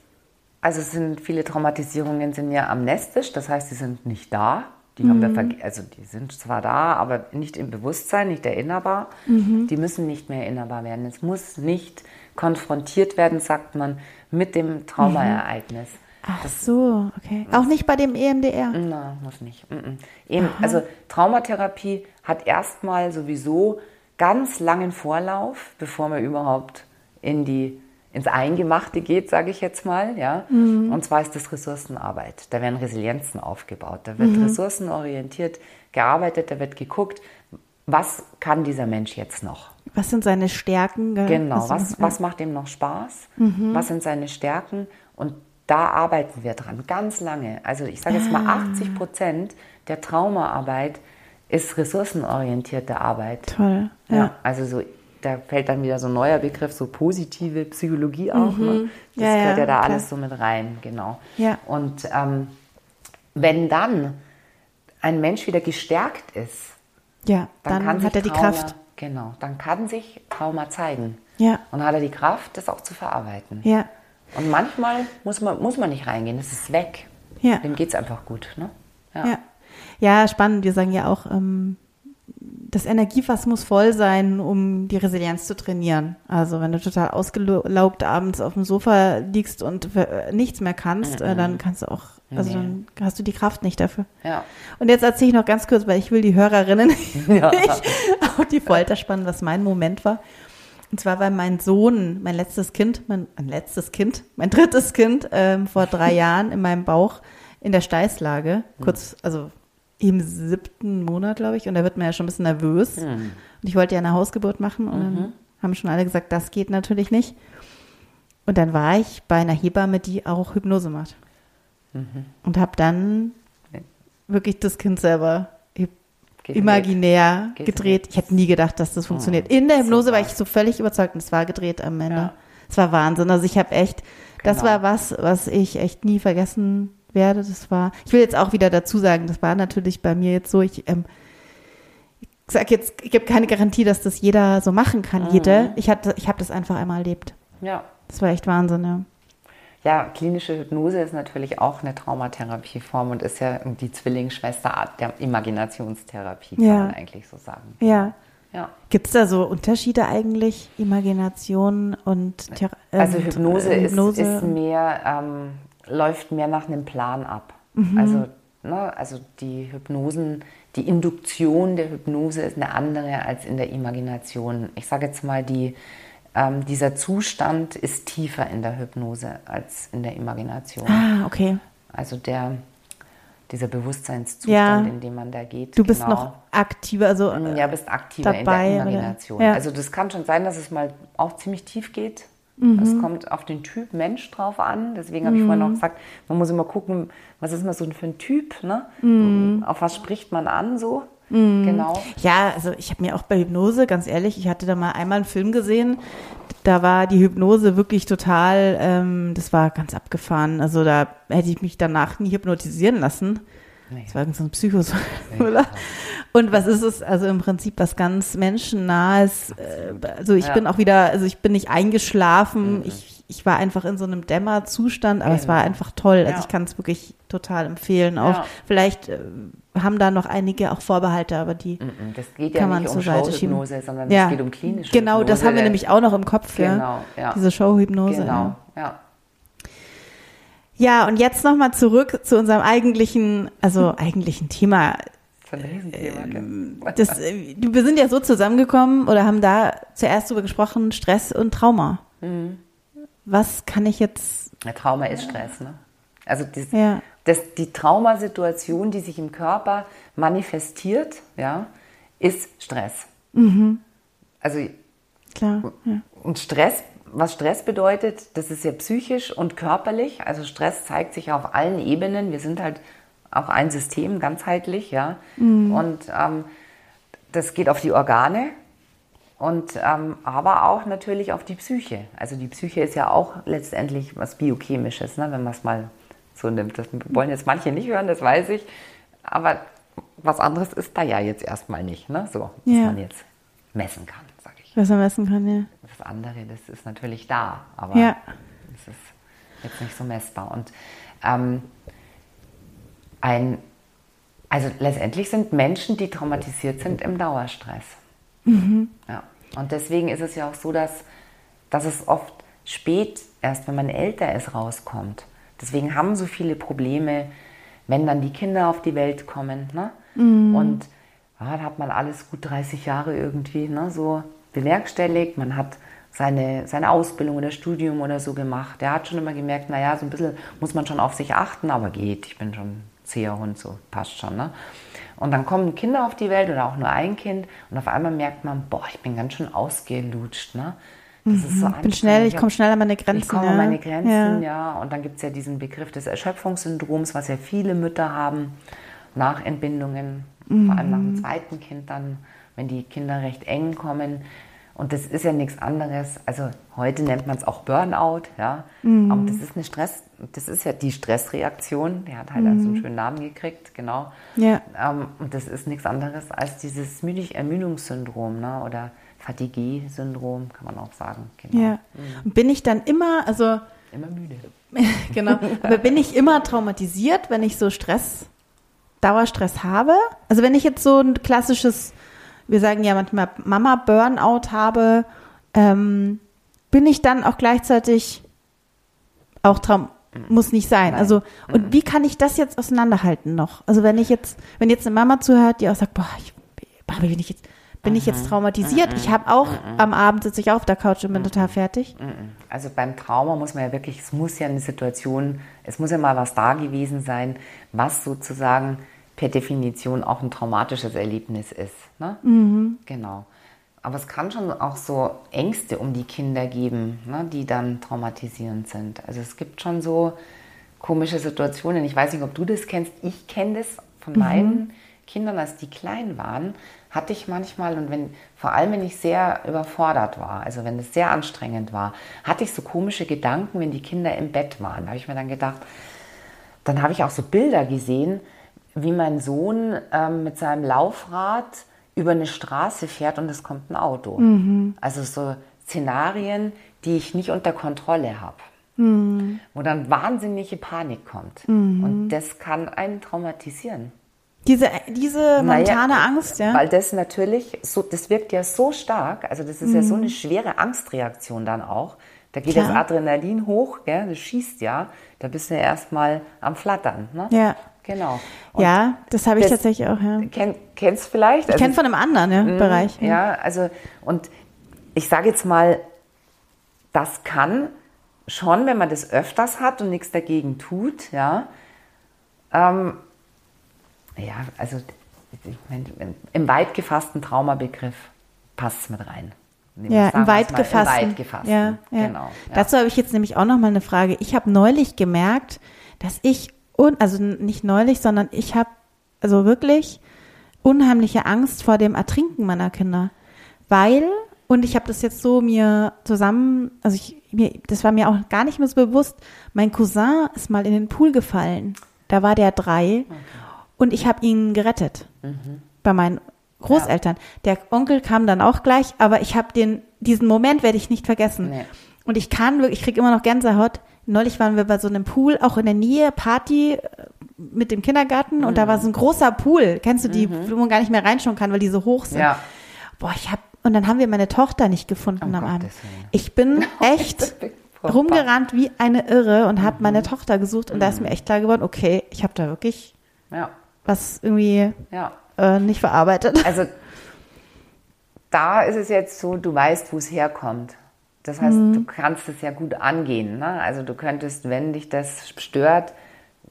Speaker 2: also sind viele Traumatisierungen sind ja amnestisch, das heißt, sie sind nicht da. Die haben wir verge- also die sind zwar da, aber nicht im Bewusstsein, nicht erinnerbar. Die müssen nicht mehr erinnerbar werden. Es muss nicht konfrontiert werden, sagt man, mit dem Traumaereignis.
Speaker 1: Ach so, okay. Auch nicht bei dem EMDR.
Speaker 2: Na, muss nicht. -mm. Eben, also Traumatherapie hat erstmal sowieso ganz langen Vorlauf, bevor man überhaupt in die, ins Eingemachte geht, sage ich jetzt mal. Ja? Und zwar ist das Ressourcenarbeit. Da werden Resilienzen aufgebaut. Da wird ressourcenorientiert gearbeitet, da wird geguckt, was kann dieser Mensch jetzt noch?
Speaker 1: Was sind seine Stärken?
Speaker 2: Genau, was, was macht ihm noch Spaß? Was sind seine Stärken? Und da arbeiten wir dran, ganz lange. Also ich sage jetzt mal,
Speaker 1: Ah.
Speaker 2: 80 Prozent der Traumaarbeit ist ressourcenorientierte Arbeit.
Speaker 1: Toll.
Speaker 2: Ja.
Speaker 1: Ja.
Speaker 2: also so, da fällt dann wieder so ein neuer Begriff, so positive Psychologie auch. Ne? Das
Speaker 1: Mhm. Ja,
Speaker 2: gehört
Speaker 1: ja,
Speaker 2: ja da
Speaker 1: klar.
Speaker 2: alles so mit rein, genau.
Speaker 1: Ja.
Speaker 2: Und ähm, wenn dann ein Mensch wieder gestärkt ist,
Speaker 1: Ja,
Speaker 2: dann,
Speaker 1: dann,
Speaker 2: kann sich
Speaker 1: hat er die
Speaker 2: Trauma,
Speaker 1: Kraft.
Speaker 2: Genau, dann kann sich Trauma zeigen.
Speaker 1: Ja.
Speaker 2: Und hat er die Kraft, das auch zu verarbeiten.
Speaker 1: Ja,
Speaker 2: Und manchmal muss man, muss man nicht reingehen, es ist weg.
Speaker 1: Ja.
Speaker 2: Dem geht es einfach gut. Ne?
Speaker 1: ja. Ja, spannend. Wir sagen ja auch, ähm, das Energiefass muss voll sein, um die Resilienz zu trainieren. Also wenn du total ausgelaugt abends auf dem Sofa liegst und äh, nichts mehr kannst, äh, dann kannst du auch, also
Speaker 2: Nee.
Speaker 1: dann hast du die Kraft nicht dafür.
Speaker 2: Ja.
Speaker 1: Und jetzt erzähle ich noch ganz kurz, weil ich will die Hörerinnen (laughs) nicht auf die Folter spannen, was mein Moment war. Und zwar war mein Sohn, mein letztes Kind, mein, mein letztes Kind, mein drittes Kind ähm, vor drei (laughs) Jahren in meinem Bauch in der Steißlage, kurz, also im siebten Monat, glaube ich, und da wird man ja schon ein bisschen nervös. Und ich wollte ja eine Hausgeburt machen und dann haben schon alle gesagt, das geht natürlich nicht. Und dann war ich bei einer Hebamme, die auch Hypnose macht. Und habe dann wirklich das Kind selber
Speaker 2: Gedreht.
Speaker 1: imaginär
Speaker 2: Gedreht.
Speaker 1: gedreht. Ich hätte nie gedacht, dass das funktioniert. In der Hypnose
Speaker 2: super.
Speaker 1: war ich so völlig überzeugt und es war gedreht am Ende.
Speaker 2: Ja.
Speaker 1: Es war Wahnsinn. Also ich habe echt, das
Speaker 2: Genau.
Speaker 1: war was, was ich echt nie vergessen werde. Das war, ich will jetzt auch wieder dazu sagen, das war natürlich bei mir jetzt so, ich, ähm, ich sag jetzt, ich habe keine Garantie, dass das jeder so machen kann,
Speaker 2: Mhm.
Speaker 1: jede. Ich hatte, ich habe das einfach einmal erlebt.
Speaker 2: Ja.
Speaker 1: Das war echt Wahnsinn, ja.
Speaker 2: ja, klinische Hypnose ist natürlich auch eine Traumatherapieform und ist ja die Zwillingsschwester der Imaginationstherapie, kann
Speaker 1: Ja.
Speaker 2: man eigentlich so sagen.
Speaker 1: Ja.
Speaker 2: Ja.
Speaker 1: Gibt es da so Unterschiede eigentlich, Imagination und Thera ähm,
Speaker 2: Also Hypnose,
Speaker 1: äh,
Speaker 2: ist, ist mehr, ähm, läuft mehr nach einem Plan ab. Also, ne, also die Hypnosen, die Induktion der Hypnose ist eine andere als in der Imagination. Ich sage jetzt mal, die, ähm, dieser Zustand ist tiefer in der Hypnose als in der Imagination.
Speaker 1: Ah, okay.
Speaker 2: Also der, dieser Bewusstseinszustand,
Speaker 1: Ja.
Speaker 2: in dem man da geht.
Speaker 1: Du bist
Speaker 2: genau.
Speaker 1: noch aktiver, also
Speaker 2: Ja, bist aktiver
Speaker 1: dabei,
Speaker 2: in der? Imagination.
Speaker 1: Ja.
Speaker 2: Also das kann schon sein, dass es mal auch ziemlich tief geht.
Speaker 1: Mhm.
Speaker 2: Es kommt auf den Typ Mensch drauf an. Deswegen habe ich vorhin auch gesagt, man muss immer gucken, was ist man so für ein Typ, ne?
Speaker 1: Mhm.
Speaker 2: Auf was spricht man an so? Genau.
Speaker 1: Ja, also ich habe mir auch bei Hypnose, ganz ehrlich, ich hatte da mal einmal einen Film gesehen, da war die Hypnose wirklich total, ähm, das war ganz abgefahren. Also da hätte ich mich danach nie hypnotisieren lassen.
Speaker 2: Nee.
Speaker 1: Das war irgend so ein Psychos. oder? Und was ist es? Also im Prinzip was ganz menschennahes. Äh, also ich
Speaker 2: Ja. Mhm.
Speaker 1: bin auch wieder, also ich bin nicht eingeschlafen. Ich, ich war einfach in so einem Dämmerzustand, aber es war
Speaker 2: Genau.
Speaker 1: einfach toll. Also
Speaker 2: Ja.
Speaker 1: ich kann es wirklich total empfehlen. Auch
Speaker 2: Ja.
Speaker 1: vielleicht äh, haben da noch einige auch Vorbehalte, aber die
Speaker 2: Das geht ja
Speaker 1: kann man
Speaker 2: nicht
Speaker 1: zur
Speaker 2: um
Speaker 1: Seite schieben.
Speaker 2: Sondern
Speaker 1: Ja.
Speaker 2: es geht um klinische
Speaker 1: Genau, das
Speaker 2: Hypnose.
Speaker 1: haben wir nämlich auch noch im Kopf, ja.
Speaker 2: Genau, ja.
Speaker 1: Diese Showhypnose.
Speaker 2: Genau, ja.
Speaker 1: Ja, und jetzt nochmal zurück zu unserem eigentlichen, also eigentlichen Thema.
Speaker 2: Das ist ein Riesenthema. gell?
Speaker 1: Das, äh, wir sind ja so zusammengekommen oder haben da zuerst drüber gesprochen, Stress und Trauma.
Speaker 2: Mhm.
Speaker 1: Was kann ich jetzt,
Speaker 2: Ja, Trauma ist Stress, ne? Also das,
Speaker 1: Ja.
Speaker 2: das, die Traumasituation, die sich im Körper manifestiert, ja, ist Stress.
Speaker 1: Mhm.
Speaker 2: Also
Speaker 1: klar, ja.
Speaker 2: und Stress was Stress bedeutet, das ist ja psychisch und körperlich. Also Stress zeigt sich auf allen Ebenen. Wir sind halt auch ein System, ganzheitlich, ja. Mhm. Und ähm, das geht auf die Organe und ähm, aber auch natürlich auf die Psyche. Also die Psyche ist ja auch letztendlich was Biochemisches, ne, wenn man es mal so nimmt. Das wollen jetzt manche nicht hören, das weiß ich. Aber was anderes ist da ja jetzt erstmal nicht, ne? So, was ja. man jetzt messen kann, sage ich.
Speaker 1: Was man messen kann, ja.
Speaker 2: Das andere, das ist natürlich da, aber ja. es ist jetzt nicht so messbar. Und ähm, ein, also letztendlich sind Menschen, die traumatisiert sind, im Dauerstress. Mhm. Ja. Und deswegen ist es ja auch so, dass, dass es oft spät erst, wenn man älter ist, rauskommt. Deswegen haben so viele Probleme, wenn dann die Kinder auf die Welt kommen. Ne? Mhm. Und ja, da hat man alles gut 30 Jahre irgendwie ne, so bewerkstelligt. Man hat seine, seine Ausbildung oder Studium oder so gemacht. Der hat schon immer gemerkt, naja, so ein bisschen muss man schon auf sich achten, aber geht. Ich bin schon zäher Hund, so passt schon. Ne? Und dann kommen Kinder auf die Welt oder auch nur ein Kind und auf einmal merkt man, boah, ich bin ganz schön ausgelutscht. Ne?
Speaker 1: Das mhm. ist so ich bin schnell, ich komme schnell an meine Grenzen. Ich
Speaker 2: komme ja. an meine Grenzen, ja. ja. Und dann gibt es ja diesen Begriff des Erschöpfungssyndroms, was ja viele Mütter haben, nach Entbindungen, mhm. vor allem nach dem zweiten Kind dann, wenn die Kinder recht eng kommen. Und das ist ja nichts anderes. Also heute nennt man es auch Burnout, ja. Mhm. Aber das ist eine Stress, das ist ja die Stressreaktion. Der hat halt mhm. also einen schönen Namen gekriegt, genau. Ja. Ähm, und das ist nichts anderes als dieses Ermüdungssyndrom, ne? Oder Fatigue-Syndrom, kann man auch sagen.
Speaker 1: Genau. Ja. Mhm. Bin ich dann immer, also.
Speaker 2: Immer müde. (laughs)
Speaker 1: genau. Aber bin ich immer traumatisiert, wenn ich so Stress, Dauerstress habe? Also wenn ich jetzt so ein klassisches, wir sagen ja manchmal Mama-Burnout habe, ähm, bin ich dann auch gleichzeitig auch traum mhm. muss nicht sein. Also und mhm. wie kann ich das jetzt auseinanderhalten noch? Also wenn ich jetzt, wenn jetzt eine Mama zuhört, die auch sagt, boah, ich, bin ich jetzt bin ich jetzt mhm. traumatisiert? Ich habe auch am Abend sitze ich auf der Couch und bin total fertig.
Speaker 2: Also beim Trauma muss man ja wirklich, es muss ja eine Situation, es muss ja mal was da gewesen sein, was sozusagen per Definition auch ein traumatisches Erlebnis ist. Ne? Mhm. Genau. Aber es kann schon auch so Ängste um die Kinder geben, ne, die dann traumatisierend sind. Also es gibt schon so komische Situationen. Ich weiß nicht, ob du das kennst. Ich kenne das von meinen mhm. Kindern, als die klein waren hatte ich manchmal und wenn, vor allem wenn ich sehr überfordert war, also wenn es sehr anstrengend war, hatte ich so komische Gedanken, wenn die Kinder im Bett waren. Da habe ich mir dann gedacht, dann habe ich auch so Bilder gesehen, wie mein Sohn ähm, mit seinem Laufrad über eine Straße fährt und es kommt ein Auto. Mhm. Also so Szenarien, die ich nicht unter Kontrolle habe. Mhm. Wo dann wahnsinnige Panik kommt. Mhm. Und das kann einen traumatisieren.
Speaker 1: Diese, diese momentane naja, Angst, ja.
Speaker 2: Weil das natürlich, so, das wirkt ja so stark, also das ist mhm. ja so mhm. eine schwere Angstreaktion dann auch. Da geht Klar. das Adrenalin hoch, gell, das schießt ja, da bist du ja erstmal am Flattern. Ne?
Speaker 1: Ja.
Speaker 2: Genau.
Speaker 1: Und ja, das habe ich das tatsächlich auch, ja.
Speaker 2: Kenn, kennst vielleicht?
Speaker 1: Ich also, kenne von einem anderen ja, mh, Bereich.
Speaker 2: Ja. ja, also, und ich sage jetzt mal, das kann schon, wenn man das öfters hat und nichts dagegen tut, ja, ähm, ja, also ich mein, im weit gefassten Traumabegriff passt es mit rein.
Speaker 1: Ja, im weit, gefassten. im weit gefassten. Ja, ja. Genau, ja. Dazu habe ich jetzt nämlich auch noch mal eine Frage. Ich habe neulich gemerkt, dass ich, und, also nicht neulich, sondern ich habe also wirklich unheimliche Angst vor dem Ertrinken meiner Kinder. Weil, und ich habe das jetzt so mir zusammen, also ich, mir, das war mir auch gar nicht mehr so bewusst, mein Cousin ist mal in den Pool gefallen. Da war der drei. Okay. Und ich habe ihn gerettet mhm. bei meinen Großeltern. Ja. Der Onkel kam dann auch gleich, aber ich habe den diesen Moment werde ich nicht vergessen. Nee. Und ich kann wirklich, ich kriege immer noch Gänsehaut. Neulich waren wir bei so einem Pool, auch in der Nähe, Party äh, mit dem Kindergarten mhm. und da war so ein großer Pool. Kennst du die, mhm. wo man gar nicht mehr reinschauen kann, weil die so hoch sind? Ja. Boah, ich habe und dann haben wir meine Tochter nicht gefunden oh am Abend. Ich bin (laughs) echt rumgerannt wie eine Irre und habe mhm. meine Tochter gesucht und da ist mhm. mir echt klar geworden, okay, ich habe da wirklich ja was irgendwie ja. äh, nicht verarbeitet.
Speaker 2: Also da ist es jetzt so, du weißt, wo es herkommt. Das heißt, mhm. du kannst es ja gut angehen. Ne? Also du könntest, wenn dich das stört,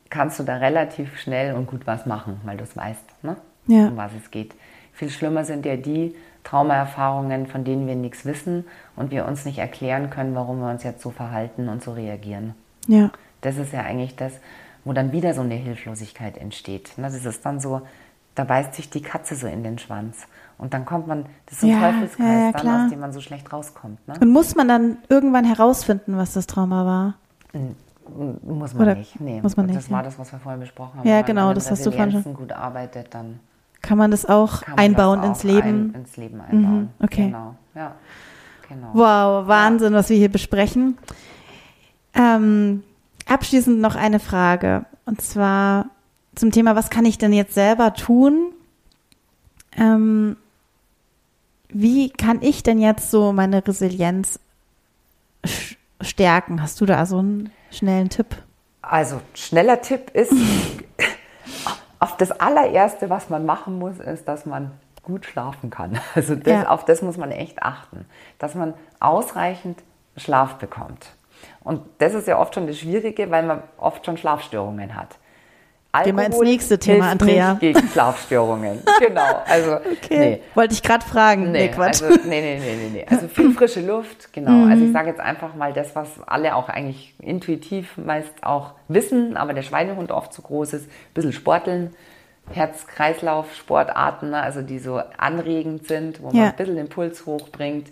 Speaker 2: kannst du da relativ schnell und gut was machen, weil du es weißt, ne? ja. um was es geht. Viel schlimmer sind ja die Traumaerfahrungen, von denen wir nichts wissen und wir uns nicht erklären können, warum wir uns jetzt so verhalten und so reagieren.
Speaker 1: Ja.
Speaker 2: Das ist ja eigentlich das, wo dann wieder so eine Hilflosigkeit entsteht. Ne, das ist dann so, da beißt sich die Katze so in den Schwanz. Und dann kommt man, das ist ein
Speaker 1: Ja,
Speaker 2: Teufelskreis,
Speaker 1: ja, ja,
Speaker 2: dann,
Speaker 1: klar.
Speaker 2: aus dem man so schlecht rauskommt. Ne?
Speaker 1: Und muss man dann irgendwann herausfinden, was das Trauma war?
Speaker 2: Muss man
Speaker 1: Oder
Speaker 2: nicht. Nee.
Speaker 1: muss man nicht,
Speaker 2: das war
Speaker 1: ja.
Speaker 2: das, was wir vorhin besprochen haben.
Speaker 1: Ja, genau, das hast du vorhin schon-
Speaker 2: gut arbeitet, dann
Speaker 1: Kann man das auch
Speaker 2: man
Speaker 1: einbauen
Speaker 2: das
Speaker 1: ins
Speaker 2: auch
Speaker 1: Leben?
Speaker 2: Ein, ins Leben einbauen.
Speaker 1: Mhm, okay.
Speaker 2: Genau. Ja. Genau.
Speaker 1: Wow, Wahnsinn, was wir hier besprechen. Ähm, abschließend noch eine Frage. Und zwar zum Thema, was kann ich denn jetzt selber tun? Ähm, wie kann ich denn jetzt so meine Resilienz stärken? Hast du da so einen schnellen Tipp?
Speaker 2: Also, schneller Tipp ist, (laughs) auf das allererste, was man machen muss, ist, dass man gut schlafen kann. Also das,
Speaker 1: Ja.
Speaker 2: auf das muss man echt achten, dass man ausreichend Schlaf bekommt. Und das ist ja oft schon das Schwierige, weil man oft schon Schlafstörungen hat.
Speaker 1: Gehen wir ins
Speaker 2: Alkohol
Speaker 1: nächste Thema, Andrea.
Speaker 2: Gegen Schlafstörungen. (laughs) genau. Also, nee.
Speaker 1: Wollte ich gerade fragen. Nee,
Speaker 2: Nee,
Speaker 1: Quatsch.
Speaker 2: also, nee, nee, nee, nee, nee. Also viel frische Luft, genau.
Speaker 1: Mhm.
Speaker 2: Also ich sage jetzt einfach mal das, was alle auch eigentlich intuitiv meist auch wissen, aber der Schweinehund oft zu groß ist. Ein bisschen sporteln, Herz-Kreislauf, Sportarten, ne, also die so anregend sind, wo man
Speaker 1: Ja.
Speaker 2: ein bisschen den Puls hochbringt.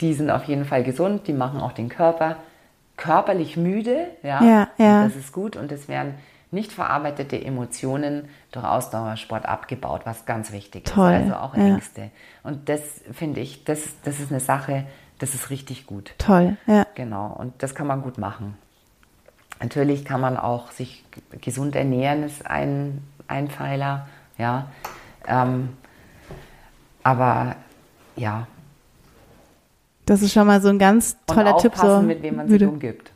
Speaker 2: Die sind auf jeden Fall gesund, die machen auch den Körper körperlich müde, ja,
Speaker 1: Ja, ja.
Speaker 2: Das ist gut und es werden nicht verarbeitete Emotionen durch Ausdauersport abgebaut, was ganz wichtig
Speaker 1: Toll,
Speaker 2: ist. Also auch
Speaker 1: ja.
Speaker 2: Ängste. Und das finde ich, das, das ist eine Sache, das ist richtig gut.
Speaker 1: Toll, ja.
Speaker 2: Genau, und das kann man gut machen. Natürlich kann man auch sich gesund ernähren, ist ein, ein Pfeiler, ja. Ähm, aber ja,
Speaker 1: Das ist schon mal so ein ganz toller
Speaker 2: und
Speaker 1: Tipp. So
Speaker 2: mit wem man sich
Speaker 1: würde-
Speaker 2: umgibt.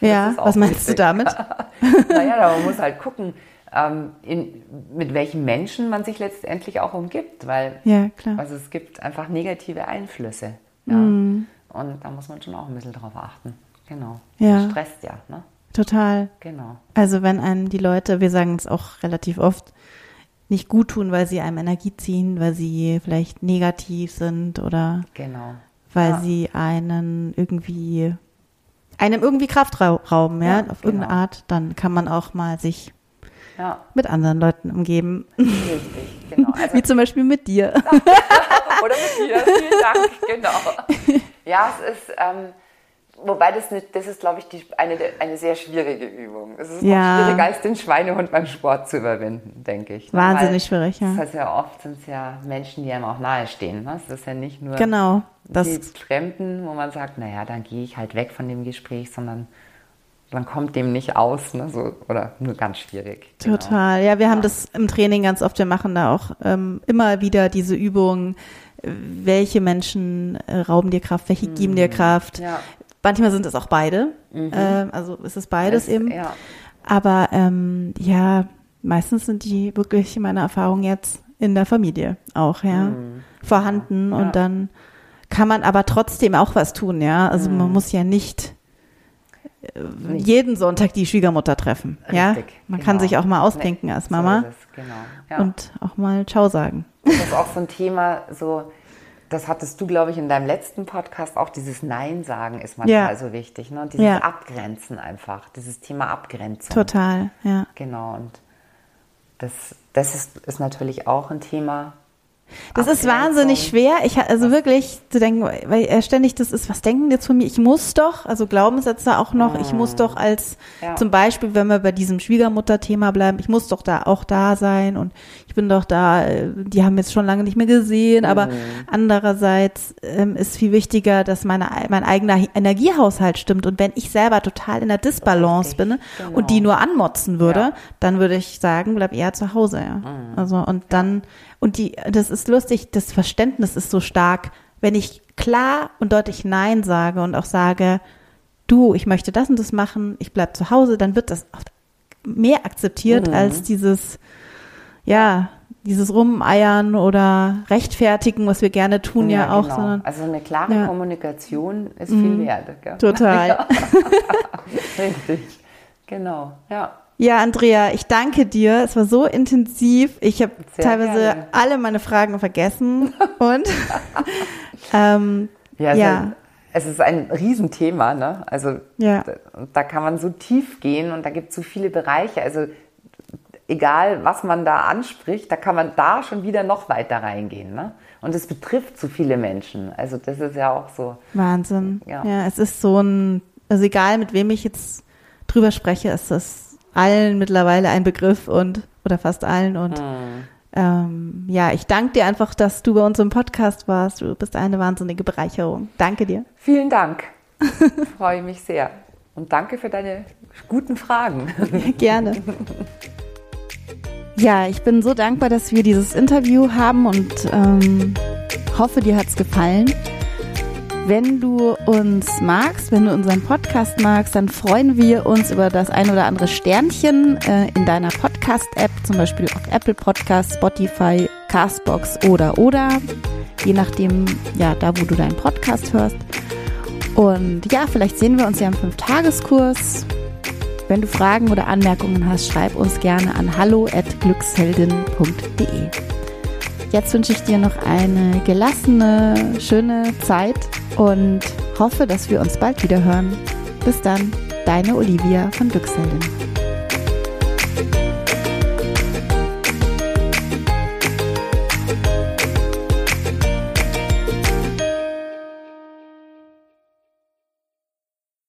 Speaker 1: Ja, was meinst du
Speaker 2: wichtig.
Speaker 1: damit? (laughs)
Speaker 2: naja, man muss halt gucken, ähm, in, mit welchen Menschen man sich letztendlich auch umgibt, weil
Speaker 1: Ja, klar.
Speaker 2: also es gibt einfach negative Einflüsse. Ja?
Speaker 1: Mhm.
Speaker 2: Und da muss man schon auch ein bisschen drauf achten. Genau.
Speaker 1: Ja.
Speaker 2: Das stresst ja, ne?
Speaker 1: Total.
Speaker 2: Genau.
Speaker 1: Also wenn einem die Leute, wir sagen es auch relativ oft, nicht gut tun, weil sie einem Energie ziehen, weil sie vielleicht negativ sind oder
Speaker 2: Genau.
Speaker 1: weil
Speaker 2: Ja.
Speaker 1: sie einen irgendwie einem irgendwie Kraft rau- rauben, ja,
Speaker 2: Ja,
Speaker 1: auf
Speaker 2: genau.
Speaker 1: irgendeine Art, dann kann man auch mal sich
Speaker 2: Ja,
Speaker 1: mit anderen Leuten umgeben,
Speaker 2: richtig. Genau. (laughs) Also,
Speaker 1: wie zum Beispiel mit dir. (laughs)
Speaker 2: Oder mit dir. Vielen Dank. Genau. (laughs) Ja, es ist, ähm, wobei das nicht, das ist, glaube ich, die, eine, eine sehr schwierige Übung. Es ist
Speaker 1: Ja.
Speaker 2: schwieriger als den Schweinehund beim Sport zu überwinden, denke ich. ne?
Speaker 1: Wahnsinnig
Speaker 2: Weil
Speaker 1: schwierig, ja.
Speaker 2: Das ist ja oft sind es ja Menschen, die einem auch nahestehen. Ne? Es ist ja nicht nur
Speaker 1: Genau. Das,
Speaker 2: die Fremden, wo man sagt, naja, dann gehe ich halt weg von dem Gespräch, sondern man kommt dem nicht aus, ne? so, oder nur ganz schwierig. Genau.
Speaker 1: Total. Ja, wir haben
Speaker 2: Ja.
Speaker 1: das im Training ganz oft. Wir machen da auch ähm, immer wieder diese Übungen. äh, Welche Menschen äh, rauben dir Kraft, welche geben dir Kraft?
Speaker 2: Mhm. Ja.
Speaker 1: Manchmal sind es auch beide. Ähm, also ist es beides
Speaker 2: Es-
Speaker 1: eben.
Speaker 2: Ja.
Speaker 1: Aber ähm, ja, meistens sind die wirklich in meiner Erfahrung jetzt in der Familie auch, ja, vorhanden.
Speaker 2: Mhm. Ja.
Speaker 1: Und dann kann man aber trotzdem auch was tun, ja. Also
Speaker 2: Mhm.
Speaker 1: man muss ja nicht äh, jeden Sonntag die Schwiegermutter treffen, ja.
Speaker 2: Richtig,
Speaker 1: Man kann
Speaker 2: genau.
Speaker 1: sich auch mal ausdenken
Speaker 2: Nee,
Speaker 1: als Mama
Speaker 2: So es, genau. Ja.
Speaker 1: und auch mal Ciao sagen.
Speaker 2: Das ist auch so ein Thema, so, das hattest du, glaube ich, in deinem letzten Podcast auch, dieses Nein sagen ist manchmal
Speaker 1: Ja.
Speaker 2: so wichtig, ne? Und dieses
Speaker 1: Ja.
Speaker 2: Abgrenzen einfach, dieses Thema Abgrenzung.
Speaker 1: Total, ja.
Speaker 2: Genau, und das, das ist, ist natürlich auch ein Thema.
Speaker 1: Das ist
Speaker 2: Abgrenzung.
Speaker 1: wahnsinnig schwer. Ich also wirklich zu denken, weil er ständig das ist, was denken die jetzt von mir? Ich muss doch, also Glaubenssätze auch noch, ich muss doch als
Speaker 2: Ja.
Speaker 1: zum Beispiel, wenn wir bei diesem Schwiegermutter-Thema bleiben, ich muss doch da auch da sein und ich bin doch da, äh, die haben jetzt schon lange nicht mehr gesehen, aber
Speaker 2: Mhm.
Speaker 1: andererseits ähm, ist viel wichtiger, dass meine, mein eigener Energiehaushalt stimmt und wenn ich selber total in der Disbalance bin
Speaker 2: genau.
Speaker 1: und die nur anmotzen würde,
Speaker 2: Ja.
Speaker 1: dann würde ich sagen, bleib eher zu Hause, ja. Also und dann und die das ist lustig, das Verständnis ist so stark, wenn ich klar und deutlich nein sage und auch sage, du, ich möchte das und das machen, ich bleib zu Hause, dann wird das oft mehr akzeptiert
Speaker 2: Mhm.
Speaker 1: als dieses ja, dieses Rumeiern oder rechtfertigen, was wir gerne tun ja, auch,
Speaker 2: genau.
Speaker 1: sondern
Speaker 2: Also eine klare
Speaker 1: Ja. Mhm.
Speaker 2: Kommunikation ist viel wert. Gell?
Speaker 1: total. (laughs) (laughs)
Speaker 2: Richtig. Genau, ja.
Speaker 1: Ja, Andrea, ich danke dir. Es war so intensiv. Ich habe teilweise gerne. alle meine Fragen vergessen. (laughs) Und ähm,
Speaker 2: ja, ja. Es, ist, ein Riesenthema. Ne? Also ja. da, da kann man so tief gehen und da gibt es so viele Bereiche. Also egal, was man da anspricht, da kann man da schon wieder noch weiter reingehen. Ne? Und es betrifft so viele Menschen. Also das ist ja auch so.
Speaker 1: Wahnsinn. Ja, ja es ist so ein, also egal mit wem ich jetzt drüber spreche, ist das allen mittlerweile ein Begriff und oder fast allen und mhm. ähm, ja, ich danke dir einfach, dass du bei uns im Podcast warst. Du bist eine wahnsinnige Bereicherung. Danke dir.
Speaker 2: Vielen Dank. Freue mich sehr. Und danke für deine guten Fragen. (laughs)
Speaker 1: Gerne. Ja, ich bin so dankbar, dass wir dieses Interview haben und ähm, hoffe, dir hat es gefallen. Wenn du uns magst, wenn du unseren Podcast magst, dann freuen wir uns über das ein oder andere Sternchen äh, in deiner Podcast-App, zum Beispiel auf Apple Podcasts, Spotify, Castbox oder oder, je nachdem, ja, da wo du deinen Podcast hörst. Und ja, vielleicht sehen wir uns ja im Fünf-Tageskurs. Wenn du Fragen oder Anmerkungen hast, schreib uns gerne an hallo@glücksheldin.de. Jetzt wünsche ich dir noch eine gelassene, schöne Zeit und hoffe, dass wir uns bald wieder hören. Bis dann, deine Olivia von Glücksheldin.